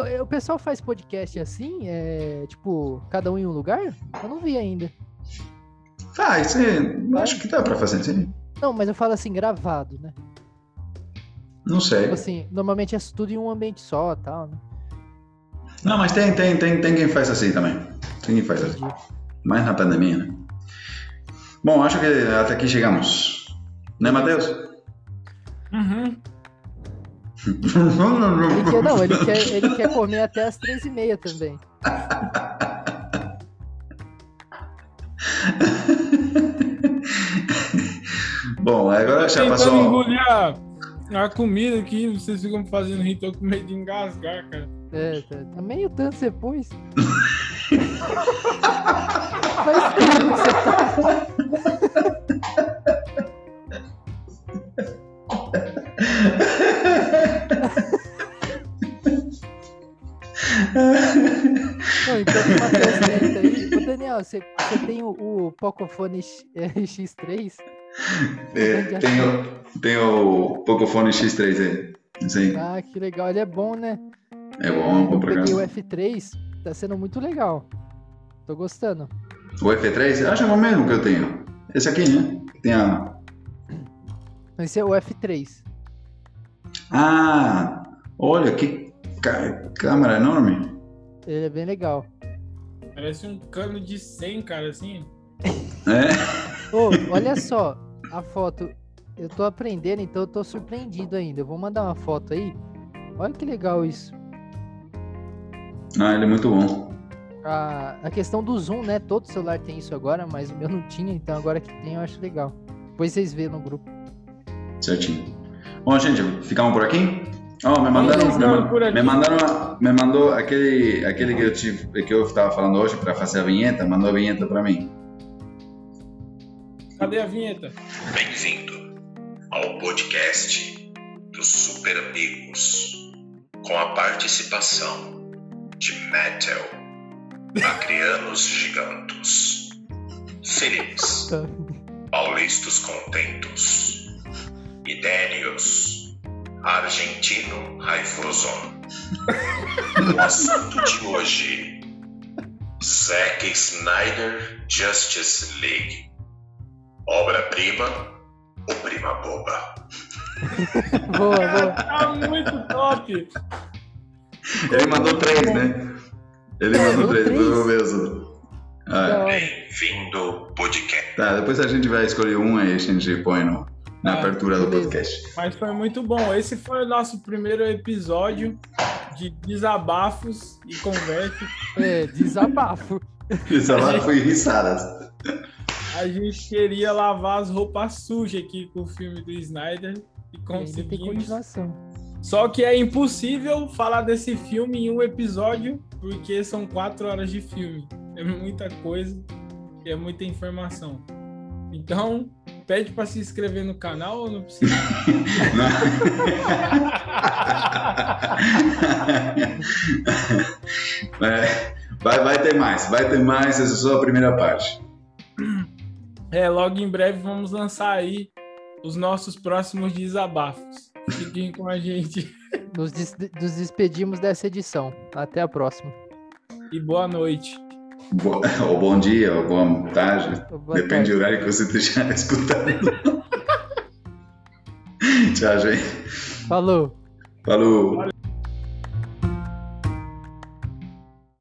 é, o pessoal faz podcast assim? É, tipo, cada um em um lugar? Eu não vi ainda. Faz, sim. Acho que dá pra fazer, sim. Não, mas eu falo assim, gravado, né? Não sei. Tipo assim, normalmente é tudo em um ambiente só tal, né? Não, mas tem, tem, tem, tem quem faz assim também. Tem quem faz assim. Mais na pandemia, né? Bom, acho que até aqui chegamos. Né, Matheus? Uhum. Ele quer, não, ele quer, ele quer comer até as três e meia também. Bom, agora já passou. engolir a, a comida aqui, vocês ficam fazendo rir, tô com medo de engasgar, cara. É, tá, tá meio tanto depois. Faz tempo que você tá. Não, então aí. Ô, Daniel, você, você tem o, o Pocophone X- é, X3? É, tem, o, tem o Pocophone X3 aí. Aí. Ah, que legal. Ele é bom, né? É bom, bom Eu peguei o programa. F3, tá sendo muito legal. Tô gostando. O F3? Acho que é o mesmo que eu tenho. Esse aqui, né? Tem a. Esse é o F3. Ah! Olha que câmera enorme. Ele é bem legal. Parece um cano de 100, cara, assim. É? Ô, olha só a foto. Eu tô aprendendo, então eu tô surpreendido ainda. Eu vou mandar uma foto aí. Olha que legal isso. Ah, ele é muito bom. A, a questão do zoom, né? Todo celular tem isso agora, mas o meu não tinha, então agora que tem eu acho legal. Depois vocês vê no grupo. Certinho. Bom, gente, ficamos por aqui? Ó, me mandaram, me, man- me mandaram, uma- me mandou aquele, aquele que eu tive, que eu estava falando hoje para fazer a vinheta, mandou a vinheta para mim. Cadê a vinheta? Bem-vindo ao podcast dos Super Amigos, com a participação de Metal, Acrianos Gigantos, Philips, Paulistos Contentos, Idénios, argentino raivoso. o assunto de hoje: Zack Snyder Justice League. Obra-prima ou prima boba? Boa, boa. Tá muito top. Ele mandou três, né? Ele mandou mandou três, os outros. Ah, hora. Bem-vindo ao podcast. tá, depois a gente vai escolher um aí, a gente põe no, na Ah, abertura do podcast. Mas foi muito bom. Esse foi o nosso primeiro episódio de desabafos e conversa. É, desabafo. Lá foi risadas. A gente queria lavar as roupas sujas aqui com o filme do Snyder e E conseguimos. Só que é impossível falar desse filme em um episódio, porque são quatro horas de filme. É muita coisa e é muita informação. Então, pede para se inscrever no canal ou não precisa? É, vai, vai ter mais, vai ter mais, essa é só a primeira parte. É, logo em breve vamos lançar aí os nossos próximos desabafos. Fiquem com a gente Nos, des- nos despedimos dessa edição. Até a próxima. e boa noite. Bo- Ou bom dia, ou boa tarde. Boa Depende tarde. do horário que você esteja escutando. Tchau, gente. Falou. Falou.